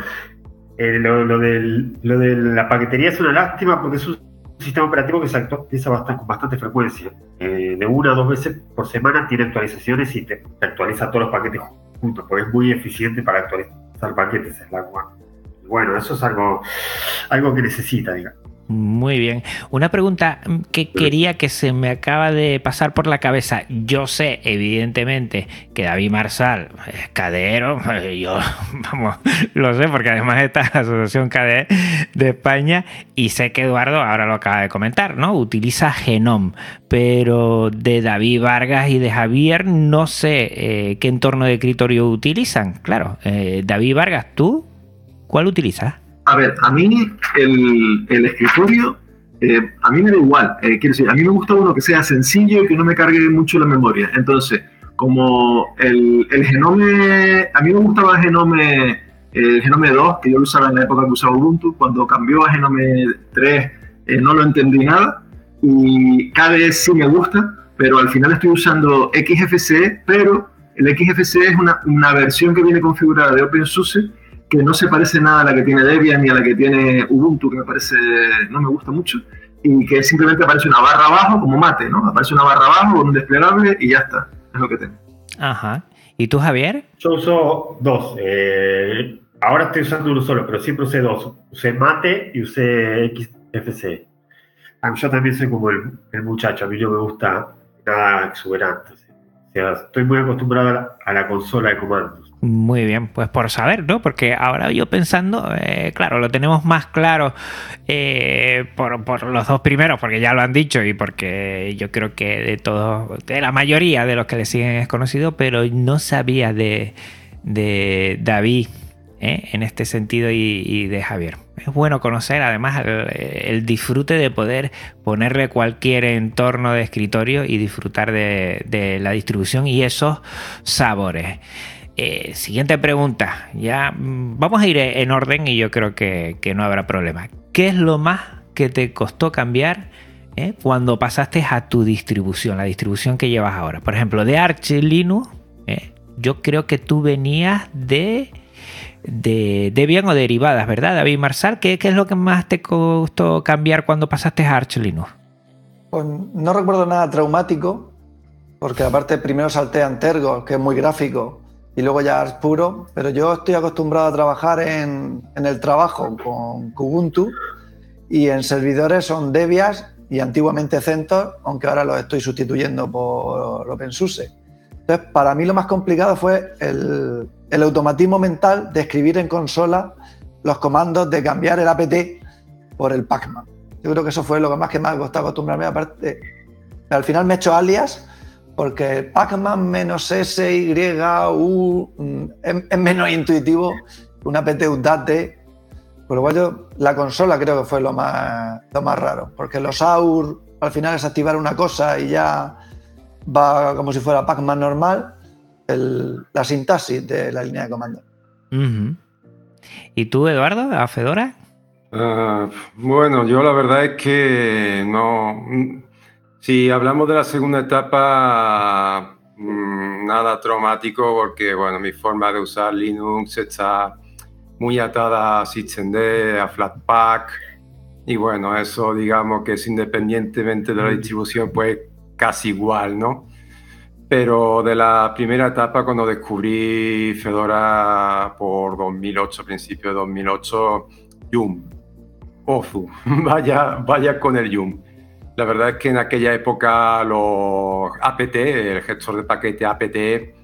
eh, lo, de la paquetería es una lástima porque es un sistema operativo que se actualiza bastante, con bastante frecuencia. Eh, de una a dos veces por semana tiene actualizaciones y te, actualiza todos los paquetes juntos, porque es muy eficiente para actualizar paquetes Slackware. Y bueno, eso es algo, algo que necesita, digamos. Muy bien. Una pregunta que quería que se me acaba de pasar por la cabeza. Yo sé, evidentemente, que David Marsal es cadero. Yo, vamos, lo sé porque además está la Asociación KDE de España y sé que Eduardo, ahora lo acaba de comentar, ¿no? Utiliza Genome. Pero de David Vargas y de Javier no sé eh, qué entorno de escritorio utilizan. Claro, eh, David Vargas, ¿tú cuál utilizas? A ver, a mí el, escritorio, eh, a mí me da igual. Eh, quiero decir, a mí me gusta uno que sea sencillo y que no me cargue mucho la memoria. Entonces, como el, el Genome, a mí me gustaba el Genome, el Genome 2, que yo lo usaba en la época que usaba Ubuntu. Cuando cambió a Genome 3 eh, no lo entendí nada. Y KDE sí me gusta, pero al final estoy usando XFCE, pero el XFCE es una, una versión que viene configurada de OpenSUSE que no se parece nada a la que tiene Debian ni a la que tiene Ubuntu, que me parece, no me gusta mucho, y que simplemente aparece una barra abajo como mate, ¿no? Aparece una barra abajo con un desplegable y ya está, es lo que tengo. Ajá. ¿Y tú, Javier? Yo uso dos. Eh, ahora estoy usando uno solo, pero siempre usé dos. Usé mate y usé XFC. Ah, yo también soy como el, muchacho, a mí no me gusta nada exuberante. O sea, estoy muy acostumbrado a la consola de comandos. Muy bien, pues por saber, ¿no? Porque ahora yo pensando, eh, claro, lo tenemos más claro eh, por, los dos primeros, porque ya lo han dicho y porque yo creo que de todos, de la mayoría de los que le siguen es conocido, pero no sabía de, David ¿eh? en este sentido y, de Javier. Es bueno conocer además el, disfrute de poder ponerle cualquier entorno de escritorio y disfrutar de la distribución y esos sabores. Eh, siguiente pregunta. Ya mm, vamos a ir en orden y yo creo que, no habrá problema. ¿Qué es lo más que te costó cambiar eh, cuando pasaste a tu distribución, la distribución que llevas ahora? Por ejemplo, de Arch Linux, eh, yo creo que tú venías de, de Debian o derivadas, ¿verdad, David Marsal? ¿Qué, ¿Qué, es lo que más te costó cambiar cuando pasaste a Arch Linux? Pues no recuerdo nada traumático, porque aparte primero salté a Antergo, que es muy gráfico, y luego ya es puro, pero yo estoy acostumbrado a trabajar en, el trabajo con Kubuntu y en servidores son Debias y antiguamente CentOS, aunque ahora los estoy sustituyendo por OpenSUSE. Entonces, para mí lo más complicado fue el, automatismo mental de escribir en consola los comandos de cambiar el apt por el pacman. Yo creo que eso fue lo que más que me ha costado acostumbrarme. Aparte, al final me he hecho alias porque Pacman menos S, Y, U mm, es, menos intuitivo que una PT Udate. Por lo cual yo, la consola creo que fue lo más, lo más raro, porque los AUR al final es activar una cosa y ya va como si fuera Pacman normal, la sintaxis de la línea de comando. ¿Y tú, Eduardo, a Fedora? Ah, bueno, yo la verdad es que no, si hablamos de la segunda etapa, mm, nada traumático porque, bueno, mi forma de usar Linux está muy atada a SystemD, a Flatpak, y bueno, eso digamos que es independientemente de la distribución, pues casi igual, ¿no? Pero de la primera etapa, cuando descubrí Fedora por 2008, principio de 2008, Yum, Ozu, vaya, vaya con el Yum. La verdad es que en aquella época los APT, el gestor de paquete APT,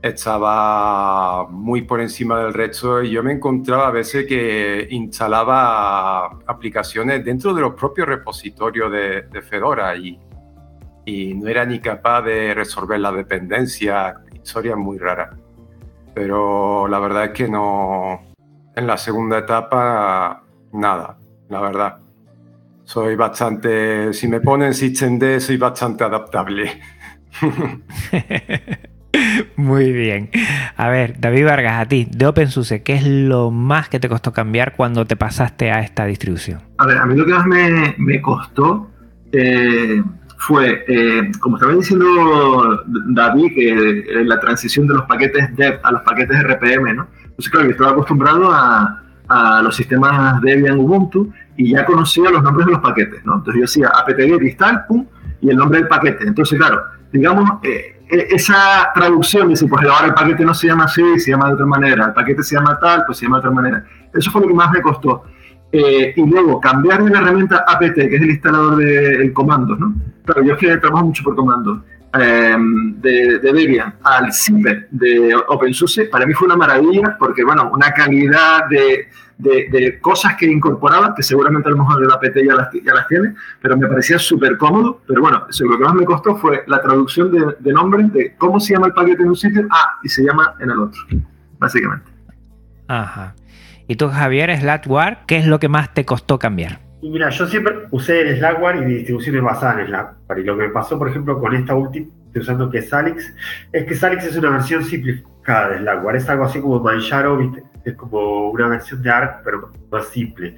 estaba muy por encima del resto y yo me encontraba a veces que instalaba aplicaciones dentro de los propios repositorios de, Fedora y, y, no era ni capaz de resolver la dependencia, historia muy rara. Pero la verdad es que no, en la segunda etapa, nada, la verdad soy bastante, si me ponen D, soy bastante adaptable. Muy bien. A ver, David Vargas, a ti, de OpenSUSE, ¿qué es lo más que te costó cambiar cuando te pasaste a esta distribución? A ver, a mí lo que más me, costó eh, fue, eh, como estaba diciendo David, que la transición de los paquetes dev a los paquetes RPM, ¿no? Entonces, claro, yo estaba acostumbrado a, a los sistemas Debian Ubuntu y ya conocía los nombres de los paquetes, ¿no? Entonces yo decía apt-get install, pum, y el nombre del paquete. Entonces, claro, digamos, eh, eh, esa traducción, dice, pues ahora el paquete no se llama así, se llama de otra manera, el paquete se llama tal, pues se llama de otra manera. Eso fue lo que más me costó. eh, y luego cambiar de la herramienta apt, que es el instalador de el comandos, ¿no? Claro, yo es que trabajo mucho por comandos. Em, de, Debian al zipper de OpenSUSE, para mí fue una maravilla porque, bueno, una calidad de, de, cosas que incorporaba, que seguramente a lo mejor el APT ya las, ya las tiene, pero me parecía súper cómodo. Pero bueno, lo que más me costó fue la traducción de, de nombres de cómo se llama el paquete en un sitio, ah, y se llama en el otro, básicamente. Ajá. ¿Y tú, Javier, Slackware, qué es lo que más te costó cambiar? Mira, yo siempre usé el Slackware y distribuciones basadas en Slackware. Y lo que me pasó, por ejemplo, con esta última, estoy usando que es Salix, es que Salix es una versión simplificada de Slackware. Es algo así como Manjaro, ¿viste? es como una versión de ARC, pero más simple.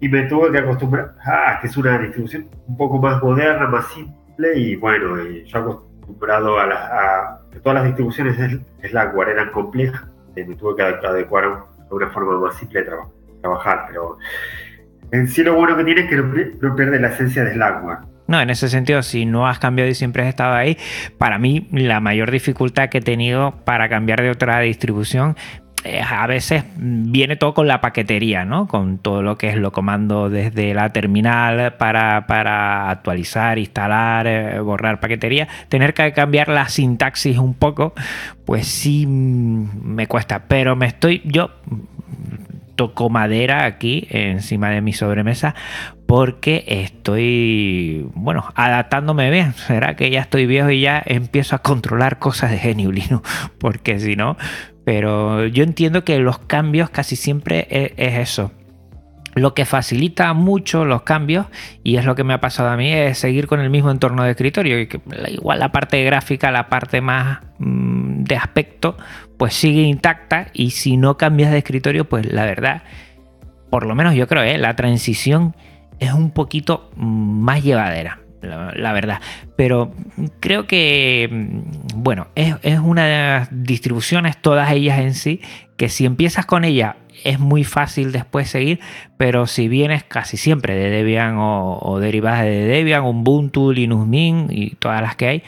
Y me tuve que acostumbrar a que es una distribución un poco más moderna, más simple. Y bueno, yo acostumbrado a, a, que todas las distribuciones de Slackware eran complejas, y me tuve que adecuar a una forma más simple de trabajar. Pero en sí lo bueno que tiene es que no, pierde la esencia del agua. No, en ese sentido, si no has cambiado y siempre has estado ahí, para mí la mayor dificultad que he tenido para cambiar de otra distribución a veces viene todo con la paquetería, ¿no? Con todo lo que es lo comando desde la terminal para, para actualizar, instalar, eh, borrar paquetería. Tener que cambiar la sintaxis un poco, pues sí mm, me cuesta. Pero me estoy, yo toco madera aquí encima de mi sobremesa porque estoy, bueno, adaptándome bien. Será que ya estoy viejo y ya empiezo a controlar cosas de genio porque si no, pero yo entiendo que los cambios casi siempre es, es eso. Lo que facilita mucho los cambios, y es lo que me ha pasado a mí, es seguir con el mismo entorno de escritorio. Igual la parte gráfica, la parte más mm, de aspecto, pues sigue intacta. Y si no cambias de escritorio, pues la verdad, por lo menos yo creo, ¿eh? la transición es un poquito más llevadera la, verdad. Pero creo que, mm, bueno, es, es, una de las distribuciones, todas ellas en sí, que si empiezas con ella es muy fácil después seguir, pero si vienes casi siempre de Debian o, derivadas de Debian, Ubuntu, Linux Mint y todas las que hay,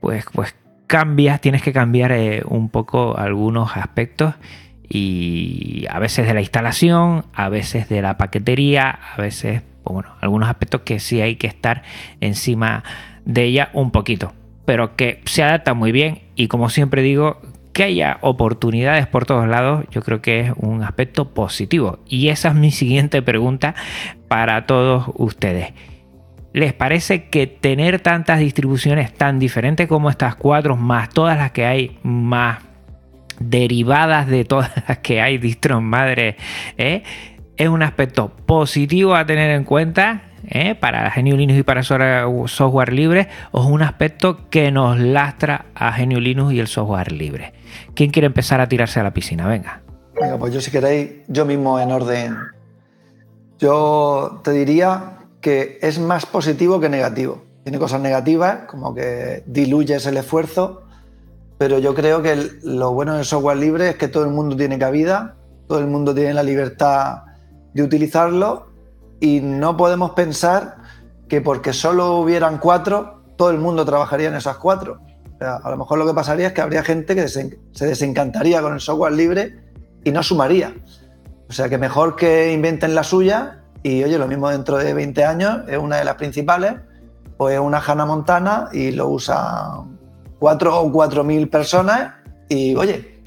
pues, pues cambias, tienes que cambiar eh, un poco algunos aspectos y a veces de la instalación, a veces de la paquetería, a veces, pues bueno, algunos aspectos que sí hay que estar encima de ella un poquito, pero que se adapta muy bien y como siempre digo, que haya oportunidades por todos lados, yo creo que es un aspecto positivo. Y esa es mi siguiente pregunta para todos ustedes. ¿Les parece que tener tantas distribuciones tan diferentes como estas cuatro, más todas las que hay, más derivadas de todas las que hay, distros madre, eh, es un aspecto positivo a tener en cuenta? ¿eh? para Genio Linux y para software libre o es un aspecto que nos lastra a Genio Linux y el software libre. ¿Quién quiere empezar a tirarse a la piscina? Venga. Venga, pues yo si queréis, yo mismo en orden. Yo te diría que es más positivo que negativo. Tiene cosas negativas, como que diluyes el esfuerzo, pero yo creo que lo bueno del software libre es que todo el mundo tiene cabida, todo el mundo tiene la libertad de utilizarlo y no podemos pensar que porque solo hubieran cuatro, todo el mundo trabajaría en esas cuatro. a lo mejor lo que pasaría es que habría gente que se desencantaría con el software libre y no sumaría. O sea que mejor que inventen la suya y oye, lo mismo dentro de 20 años es una de las principales, o es una Hannah Montana y lo usan cuatro o cuatro mil personas y oye,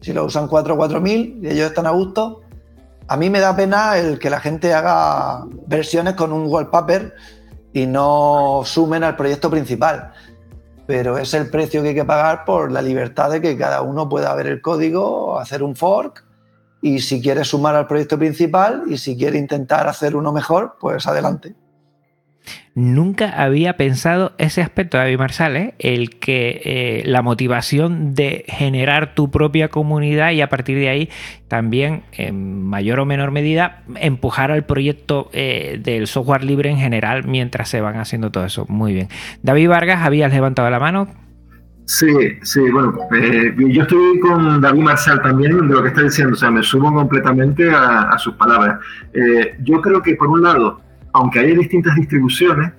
si lo usan cuatro o cuatro mil y ellos están a gusto, a mí me da pena el que la gente haga versiones con un wallpaper y no sumen al proyecto principal. Pero es el precio que hay que pagar por la libertad de que cada uno pueda ver el código, hacer un fork y si quiere sumar al proyecto principal y si quiere intentar hacer uno mejor, pues adelante. Nunca había pensado ese aspecto, David Marsal, ¿eh? el que eh, la motivación de generar tu propia comunidad y a partir de ahí también, en mayor o menor medida, empujar al proyecto eh, del software libre en general mientras se van haciendo todo eso. Muy bien. David Vargas, ¿habías levantado la mano? Sí, sí, bueno, yo estoy con David Marsal también de lo que está diciendo, o sea, me sumo completamente a, sus palabras. yo creo que por un lado, aunque haya distintas distribuciones,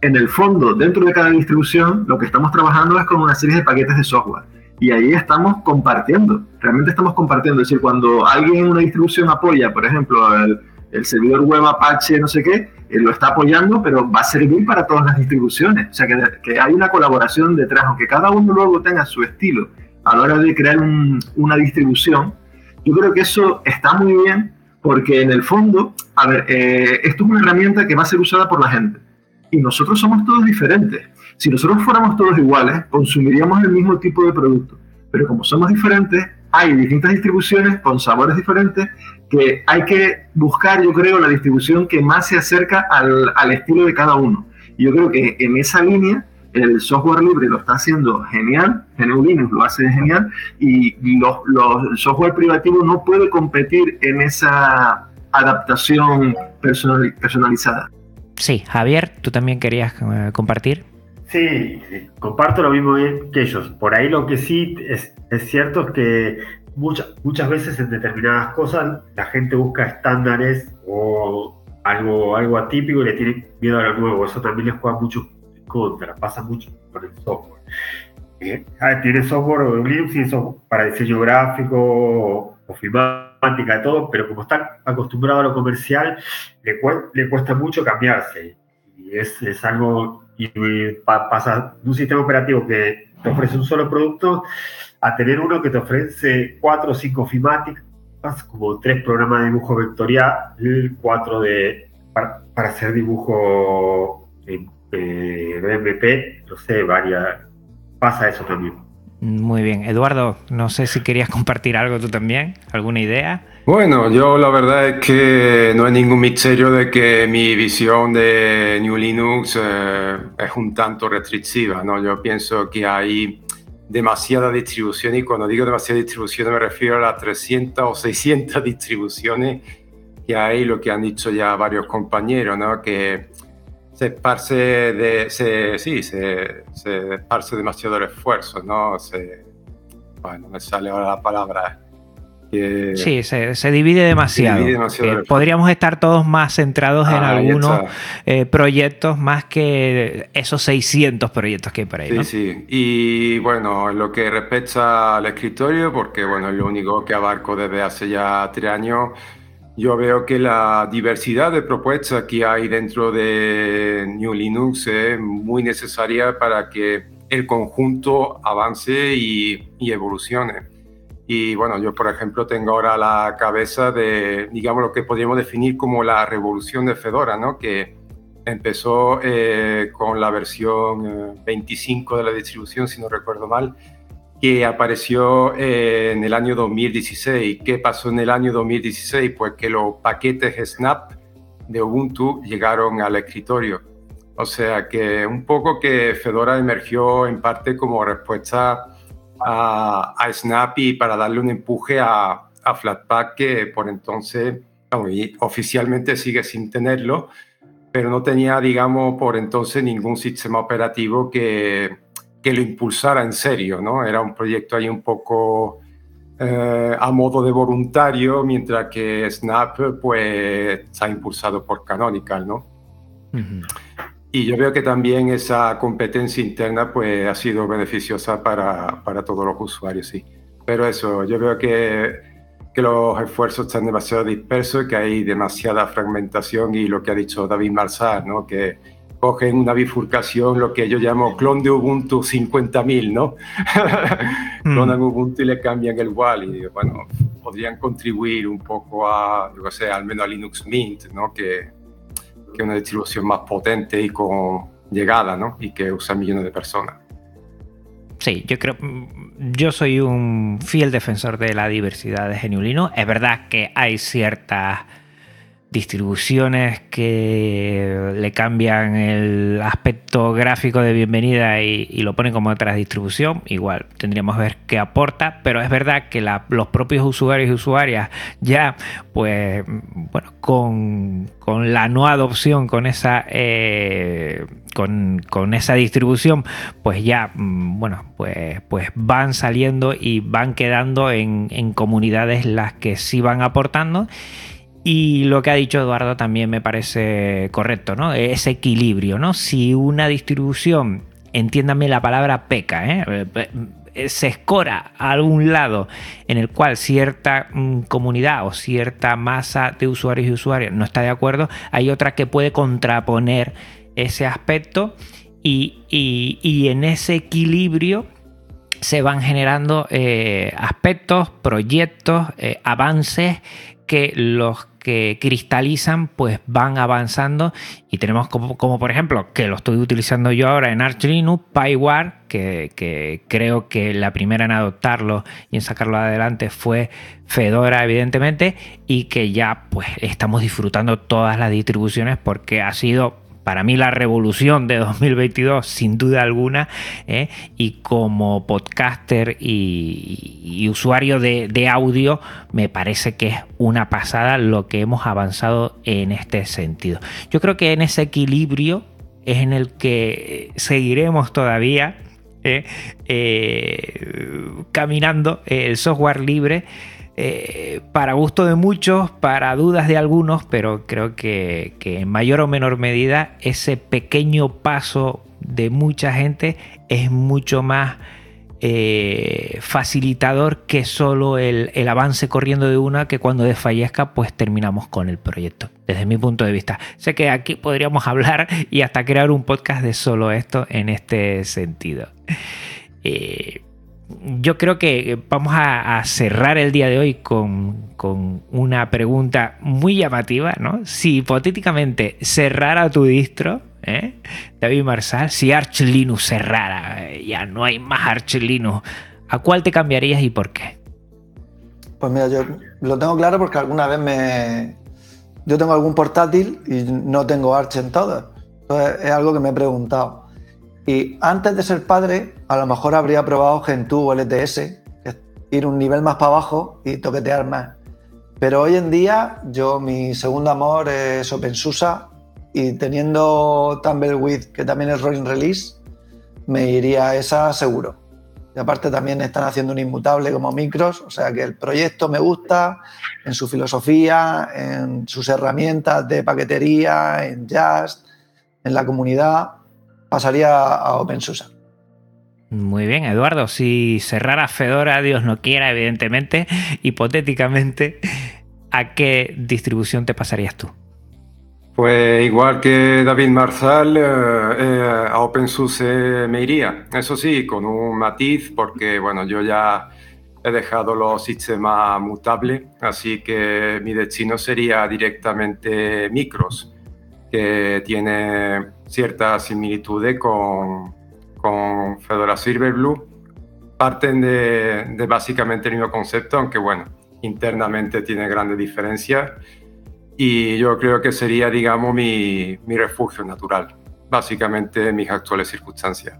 en el fondo, dentro de cada distribución, lo que estamos trabajando es con una serie de paquetes de software. Y ahí estamos compartiendo, realmente estamos compartiendo. Es decir, cuando alguien en una distribución apoya, por ejemplo, el servidor web Apache, no sé qué, eh, lo está apoyando, pero va a servir para todas las distribuciones. O sea, que, que hay una colaboración detrás, aunque cada uno luego tenga su estilo a la hora de crear una distribución. Yo creo que eso está muy bien porque en el fondo, a ver, eh, esto es una herramienta que va a ser usada por la gente y nosotros somos todos diferentes. Si nosotros fuéramos todos iguales, consumiríamos el mismo tipo de producto. Pero como somos diferentes, hay distintas distribuciones con sabores diferentes que hay que buscar, yo creo, la distribución que más se acerca al, al estilo de cada uno. Y yo creo que en esa línea el software libre lo está haciendo genial, GNU Linux lo hace genial y los, los, el software privativo no puede competir en esa adaptación personalizada. Sí, Javier, ¿tú también querías eh, compartir? Sí, comparto lo mismo que ellos. Por ahí lo que sí es, es cierto es que muchas, muchas veces en determinadas cosas la gente busca estándares o algo, algo atípico y le tiene miedo a lo nuevo. Eso también les juega mucho en contra, pasa mucho con el software. Eh, tiene software Linux y software para diseño gráfico o, filmática, todo, pero como está acostumbrado a lo comercial, le, le cuesta mucho cambiarse. Y es, es algo, y pasa de un sistema operativo que te ofrece un solo producto a tener uno que te ofrece cuatro o cinco filmáticas, como tres programas de dibujo vectorial, cuatro de, para, para hacer dibujo en BMP, no sé, varias, pasa eso también. Muy bien. Eduardo, no sé si querías compartir algo tú también, alguna idea. Bueno, yo la verdad es que no hay ningún misterio de que mi visión de New Linux eh, es un tanto restrictiva, ¿no? Yo pienso que hay demasiada distribución y cuando digo demasiada distribución me refiero a las 300 o 600 distribuciones que hay, lo que han dicho ya varios compañeros, ¿no? Que se esparce de, se, sí, se, se esparce demasiado el esfuerzo, ¿no? Se, bueno, me sale ahora la palabra. Que sí, se, se, divide demasiado. Se divide demasiado eh, podríamos estar todos más centrados ah, en algunos eh, proyectos más que esos 600 proyectos que hay por ahí. Sí, ¿no? sí. Y bueno, en lo que respecta al escritorio, porque bueno, es lo único que abarco desde hace ya tres años yo veo que la diversidad de propuestas que hay dentro de New Linux es muy necesaria para que el conjunto avance y, y evolucione. Y bueno, yo por ejemplo tengo ahora la cabeza de, digamos, lo que podríamos definir como la revolución de Fedora, ¿no? Que empezó eh, con la versión 25 eh, de la distribución, si no recuerdo mal, que apareció eh, en el año 2016. ¿Qué pasó en el año 2016? Pues que los paquetes Snap de Ubuntu llegaron al escritorio. O sea que un poco que Fedora emergió en parte como respuesta a, a Snap y para darle un empuje a, Flatpak que por entonces oficialmente sigue sin tenerlo, pero no tenía, digamos, por entonces ningún sistema operativo que, que lo impulsara en serio, ¿no? Era un proyecto ahí un poco eh, a modo de voluntario, mientras que Snap, pues, está impulsado por Canonical, ¿no? Y yo veo que también esa competencia interna, pues, ha sido beneficiosa para, para todos los usuarios, sí. Pero eso, yo veo que, que los esfuerzos están demasiado dispersos, que hay demasiada fragmentación y lo que ha dicho David Marsar, ¿no? Que cogen una bifurcación, lo que yo llamo clon de Ubuntu 50.000, ¿no? Clonan Ubuntu y le cambian el WAL y, bueno, podrían contribuir un poco a, yo sé, al menos a Linux Mint, ¿no? Que, que una distribución más potente y con llegada, ¿no? Y que usa millones de personas. Sí, yo creo, yo soy un fiel defensor de la diversidad de GNU Linux. Es verdad que hay ciertas distribuciones que le cambian el aspecto gráfico de bienvenida y, lo ponen como otra distribución, igual tendríamos que ver qué aporta, pero es verdad que los propios usuarios y usuarias ya, pues, bueno, con, con la no adopción, con esa, eh, con, con, esa distribución, pues ya, bueno, pues, pues van saliendo y van quedando en comunidades las que sí van aportando. Y lo que ha dicho Eduardo también me parece correcto, ¿no? Ese equilibrio, ¿no? Si una distribución, entiéndame la palabra peca, ¿eh? eh, se escora a algún lado en el cual cierta mm, comunidad o cierta masa de usuarios y usuarias no está de acuerdo, hay otra que puede contraponer ese aspecto y, en ese equilibrio se van generando eh, aspectos, proyectos, eh, avances que los que cristalizan pues van avanzando. Y tenemos como, por ejemplo que lo estoy utilizando yo ahora en Arch Linux, PyWare que, que, creo que la primera en adoptarlo y en sacarlo adelante fue Fedora evidentemente y que ya pues estamos disfrutando todas las distribuciones porque ha sido para mí la revolución de 2022 sin duda alguna ¿eh? y como podcaster y, usuario de, audio me parece que es una pasada lo que hemos avanzado en este sentido. Yo creo que en ese equilibrio es en el que seguiremos todavía ¿eh? Eh, caminando el software libre eh, para gusto de muchos, para dudas de algunos, pero creo que, en mayor o menor medida ese pequeño paso de mucha gente es mucho más eh, facilitador que solo el, avance corriendo de una que cuando desfallezca pues terminamos con el proyecto, desde mi punto de vista. Sé que aquí podríamos hablar y hasta crear un podcast de solo esto en este sentido. Eh, yo creo que vamos a, cerrar el día de hoy con, una pregunta muy llamativa, ¿no? Si hipotéticamente cerrara tu distro, ¿eh? David Marsal, si Arch Linux cerrara, ya no hay más Arch Linux, ¿a cuál te cambiarías y por qué? Pues mira, yo lo tengo claro porque alguna vez me... Yo tengo algún portátil y no tengo Arch en todas. Entonces es algo que me he preguntado. Y antes de ser padre, a lo mejor habría probado Gentoo o LTS, ir un nivel más para abajo y toquetear más. Pero hoy en día, yo mi segundo amor es OpenSUSE y teniendo Tumbleweed, que también es Rolling Release, me iría a esa seguro. Y aparte también están haciendo un inmutable como micros, o sea que el proyecto me gusta en su filosofía, en sus herramientas de paquetería, en Just, en la comunidad pasaría a OpenSUSE. Muy bien, Eduardo. Si cerrara Fedora, Dios no quiera, evidentemente, hipotéticamente, ¿a qué distribución te pasarías tú? Pues igual que David Marzal, eh, eh, a OpenSUSE me iría. Eso sí, con un matiz, porque bueno, yo ya he dejado los sistemas mutables, así que mi destino sería directamente micros, que tiene ciertas similitudes con, con Fedora Silverblue. Parten de, básicamente el mismo concepto, aunque bueno, internamente tiene grandes diferencias. Y yo creo que sería, digamos, mi, mi refugio natural, básicamente en mis actuales circunstancias.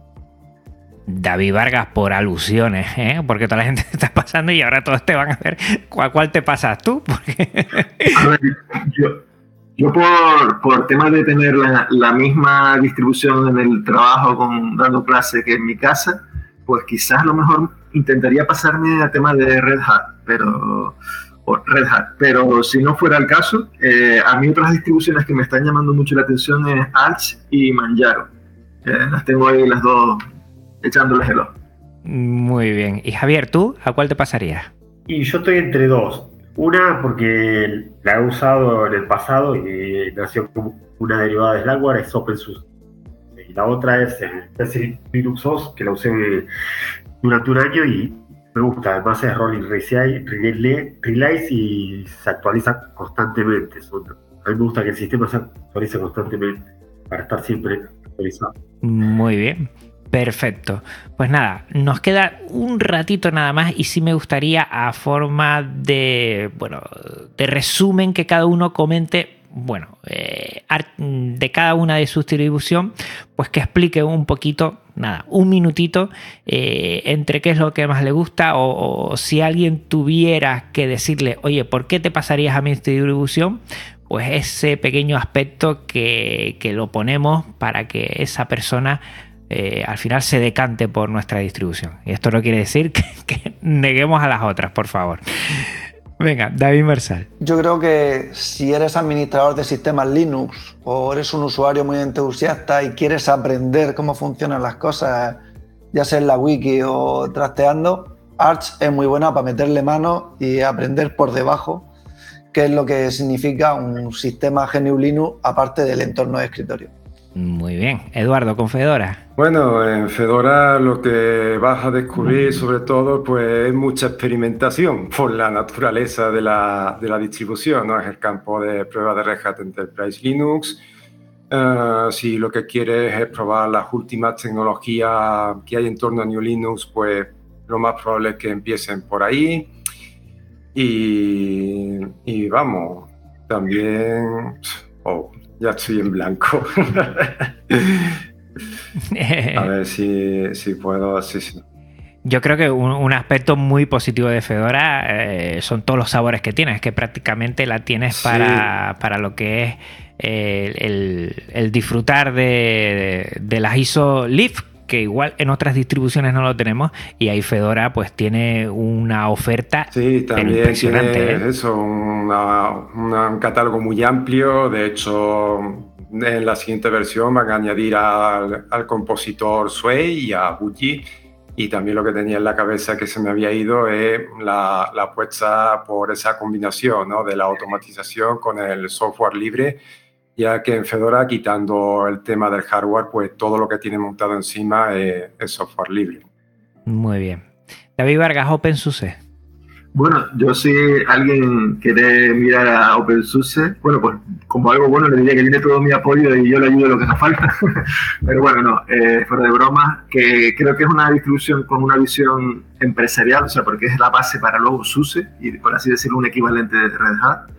David Vargas por alusiones, ¿eh? porque toda la gente está pasando y ahora todos te van a ver cuál, cuál te pasas tú. Porque... yo, yo por, por temas de tener la, misma distribución en el trabajo con dando clase que en mi casa, pues quizás a lo mejor intentaría pasarme a tema de Red Hat, pero Red Hat. Pero si no fuera el caso, eh, a mí otras distribuciones que me están llamando mucho la atención es Arch y Manjaro. Eh, las tengo ahí las dos echándoles el ojo. Muy bien. Y Javier, ¿tú a cuál te pasarías? Y yo estoy entre dos. Una porque la he usado en el pasado y nació como una derivada de Slackware, es OpenSUSE. Y la otra es el Linux OS, que la usé durante un año y me gusta. Además es Rolling Relays y se actualiza constantemente. A mí me gusta que el sistema se actualice constantemente para estar siempre actualizado. Muy bien. Perfecto. Pues nada, nos queda un ratito nada más y sí me gustaría a forma de, bueno, de resumen que cada uno comente, bueno, eh, de cada una de su distribución, pues que explique un poquito, nada, un minutito eh, entre qué es lo que más le gusta o, si alguien tuviera que decirle, oye, ¿por qué te pasarías a mi distribución? Pues ese pequeño aspecto que, que lo ponemos para que esa persona eh, al final se decante por nuestra distribución. Y esto no quiere decir que, neguemos a las otras, por favor. Venga, David Marsal. Yo creo que si eres administrador de sistemas Linux o eres un usuario muy entusiasta y quieres aprender cómo funcionan las cosas ya sea en la wiki o trasteando, Arch es muy buena para meterle mano y aprender por debajo qué es lo que significa un sistema GNU Linux aparte del entorno de escritorio. Muy bien. Eduardo, con Fedora. Bueno, en Fedora lo que vas a descubrir sobre todo pues es mucha experimentación por la naturaleza de la, de la distribución, ¿no? Es el campo de prueba de Red Hat Enterprise Linux. Uh, si lo que quieres es probar las últimas tecnologías que hay en torno a New Linux, pues lo más probable es que empiecen por ahí. Y, y vamos, también... Oh, ya estoy en blanco. a ver si, si puedo. Sí, sí. Yo creo que un, aspecto muy positivo de Fedora eh, son todos los sabores que tienes, que prácticamente la tienes para, para lo que es eh, el, el, disfrutar de, de las ISO Leaf, que igual en otras distribuciones no lo tenemos y ahí Fedora pues tiene una oferta sí, también impresionante. Tiene ¿eh? eso, un catálogo muy amplio, de hecho en la siguiente versión van a añadir al, al compositor Sway y a Buji y también lo que tenía en la cabeza que se me había ido es la, la apuesta por esa combinación ¿no? de la automatización con el software libre ya que en Fedora, quitando el tema del hardware, pues todo lo que tiene montado encima es, software libre. Muy bien. David Vargas, OpenSUSE. Bueno, yo si alguien quiere mirar a OpenSUSE, bueno, pues como algo bueno le diría que tiene todo mi apoyo y yo le ayudo lo que haga falta. Pero bueno, no, eh, fuera de broma, que creo que es una distribución con una visión empresarial, o sea, porque es la base para luego SUSE y por así decirlo un equivalente de Red Hat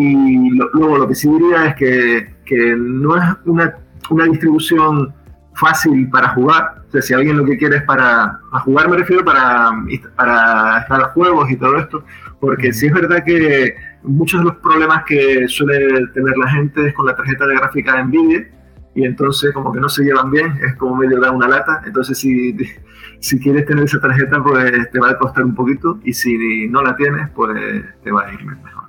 y luego lo que sí diría es que, que no es una, una, distribución fácil para jugar. O sea, si alguien lo que quiere es para, jugar, me refiero para, para instalar juegos y todo esto, porque sí es verdad que muchos de los problemas que suele tener la gente es con la tarjeta de gráfica de NVIDIA y entonces como que no se llevan bien, es como medio da una lata. Entonces si, si quieres tener esa tarjeta, pues te va a costar un poquito y si no la tienes, pues te va a ir mejor.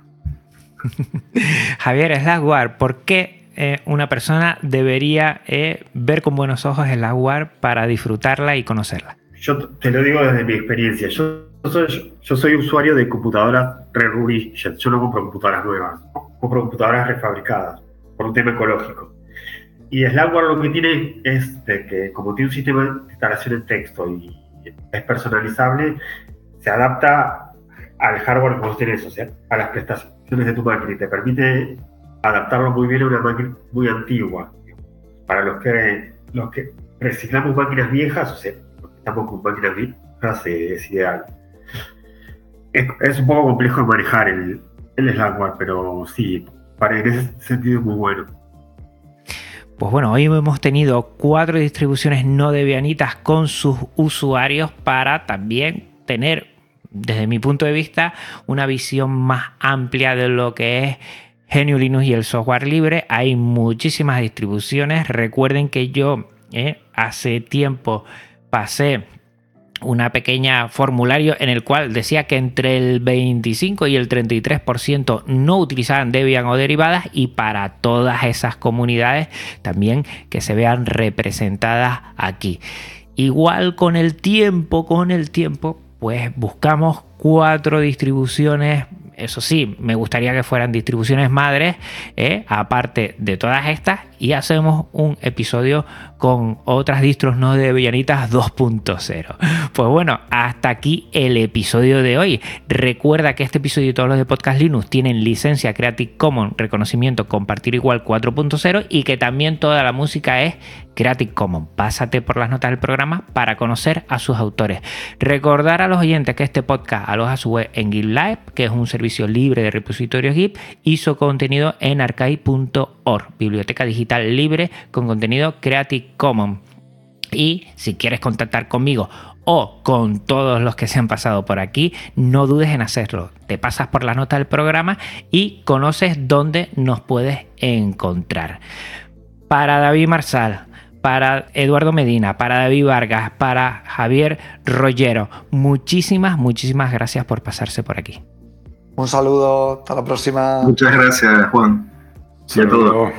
Javier Slackware, ¿por qué eh, una persona debería eh, ver con buenos ojos el Slackware para disfrutarla y conocerla? Yo te lo digo desde mi experiencia. Yo soy, yo soy usuario de computadoras re Yo no compro computadoras nuevas, compro computadoras refabricadas por un tema ecológico. Y Slackware lo que tiene es que, como tiene un sistema de instalación en texto y es personalizable, se adapta al hardware que vos tenés, o sea, a las prestaciones de tu máquina y te permite adaptarlo muy bien a una máquina muy antigua. Para los que, los que reciclamos máquinas viejas, o sea, estamos con máquinas viejas, eh, es ideal. Es, un poco complejo de manejar el, el Slackware, pero sí, para en ese sentido es muy bueno. Pues bueno, hoy hemos tenido cuatro distribuciones no debianitas con sus usuarios para también tener desde mi punto de vista, una visión más amplia de lo que es GNU Linux y el software libre. Hay muchísimas distribuciones. Recuerden que yo eh, hace tiempo pasé una pequeña formulario en el cual decía que entre el 25 y el 33% no utilizaban Debian o derivadas y para todas esas comunidades también que se vean representadas aquí. Igual con el tiempo, con el tiempo, pues buscamos cuatro distribuciones eso sí, me gustaría que fueran distribuciones madres, ¿eh? aparte de todas estas, y hacemos un episodio con otras distros no de Villanitas 2.0. Pues bueno, hasta aquí el episodio de hoy. Recuerda que este episodio y todos los de Podcast Linux tienen licencia Creative Commons, reconocimiento compartir igual 4.0 y que también toda la música es Creative Commons. Pásate por las notas del programa para conocer a sus autores. Recordar a los oyentes que este podcast aloja su web en GitLab, que es un servicio libre de repositorios Git, y su contenido en archive.org, biblioteca digital libre con contenido Creative Commons. Y si quieres contactar conmigo o con todos los que se han pasado por aquí, no dudes en hacerlo. Te pasas por la nota del programa y conoces dónde nos puedes encontrar. Para David Marsal, para Eduardo Medina, para David Vargas, para Javier Rollero, muchísimas, muchísimas gracias por pasarse por aquí. Un saludo, hasta la próxima. Muchas gracias, Juan. Todos.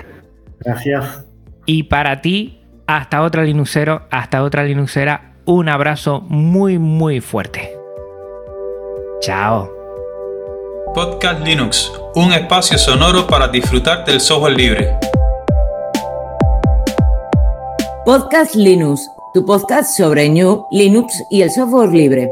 Gracias. Y para ti, hasta otra Linuxero, hasta otra Linuxera, un abrazo muy muy fuerte. Chao. Podcast Linux, un espacio sonoro para disfrutar del software libre. Podcast Linux, tu podcast sobre New, Linux y el software libre.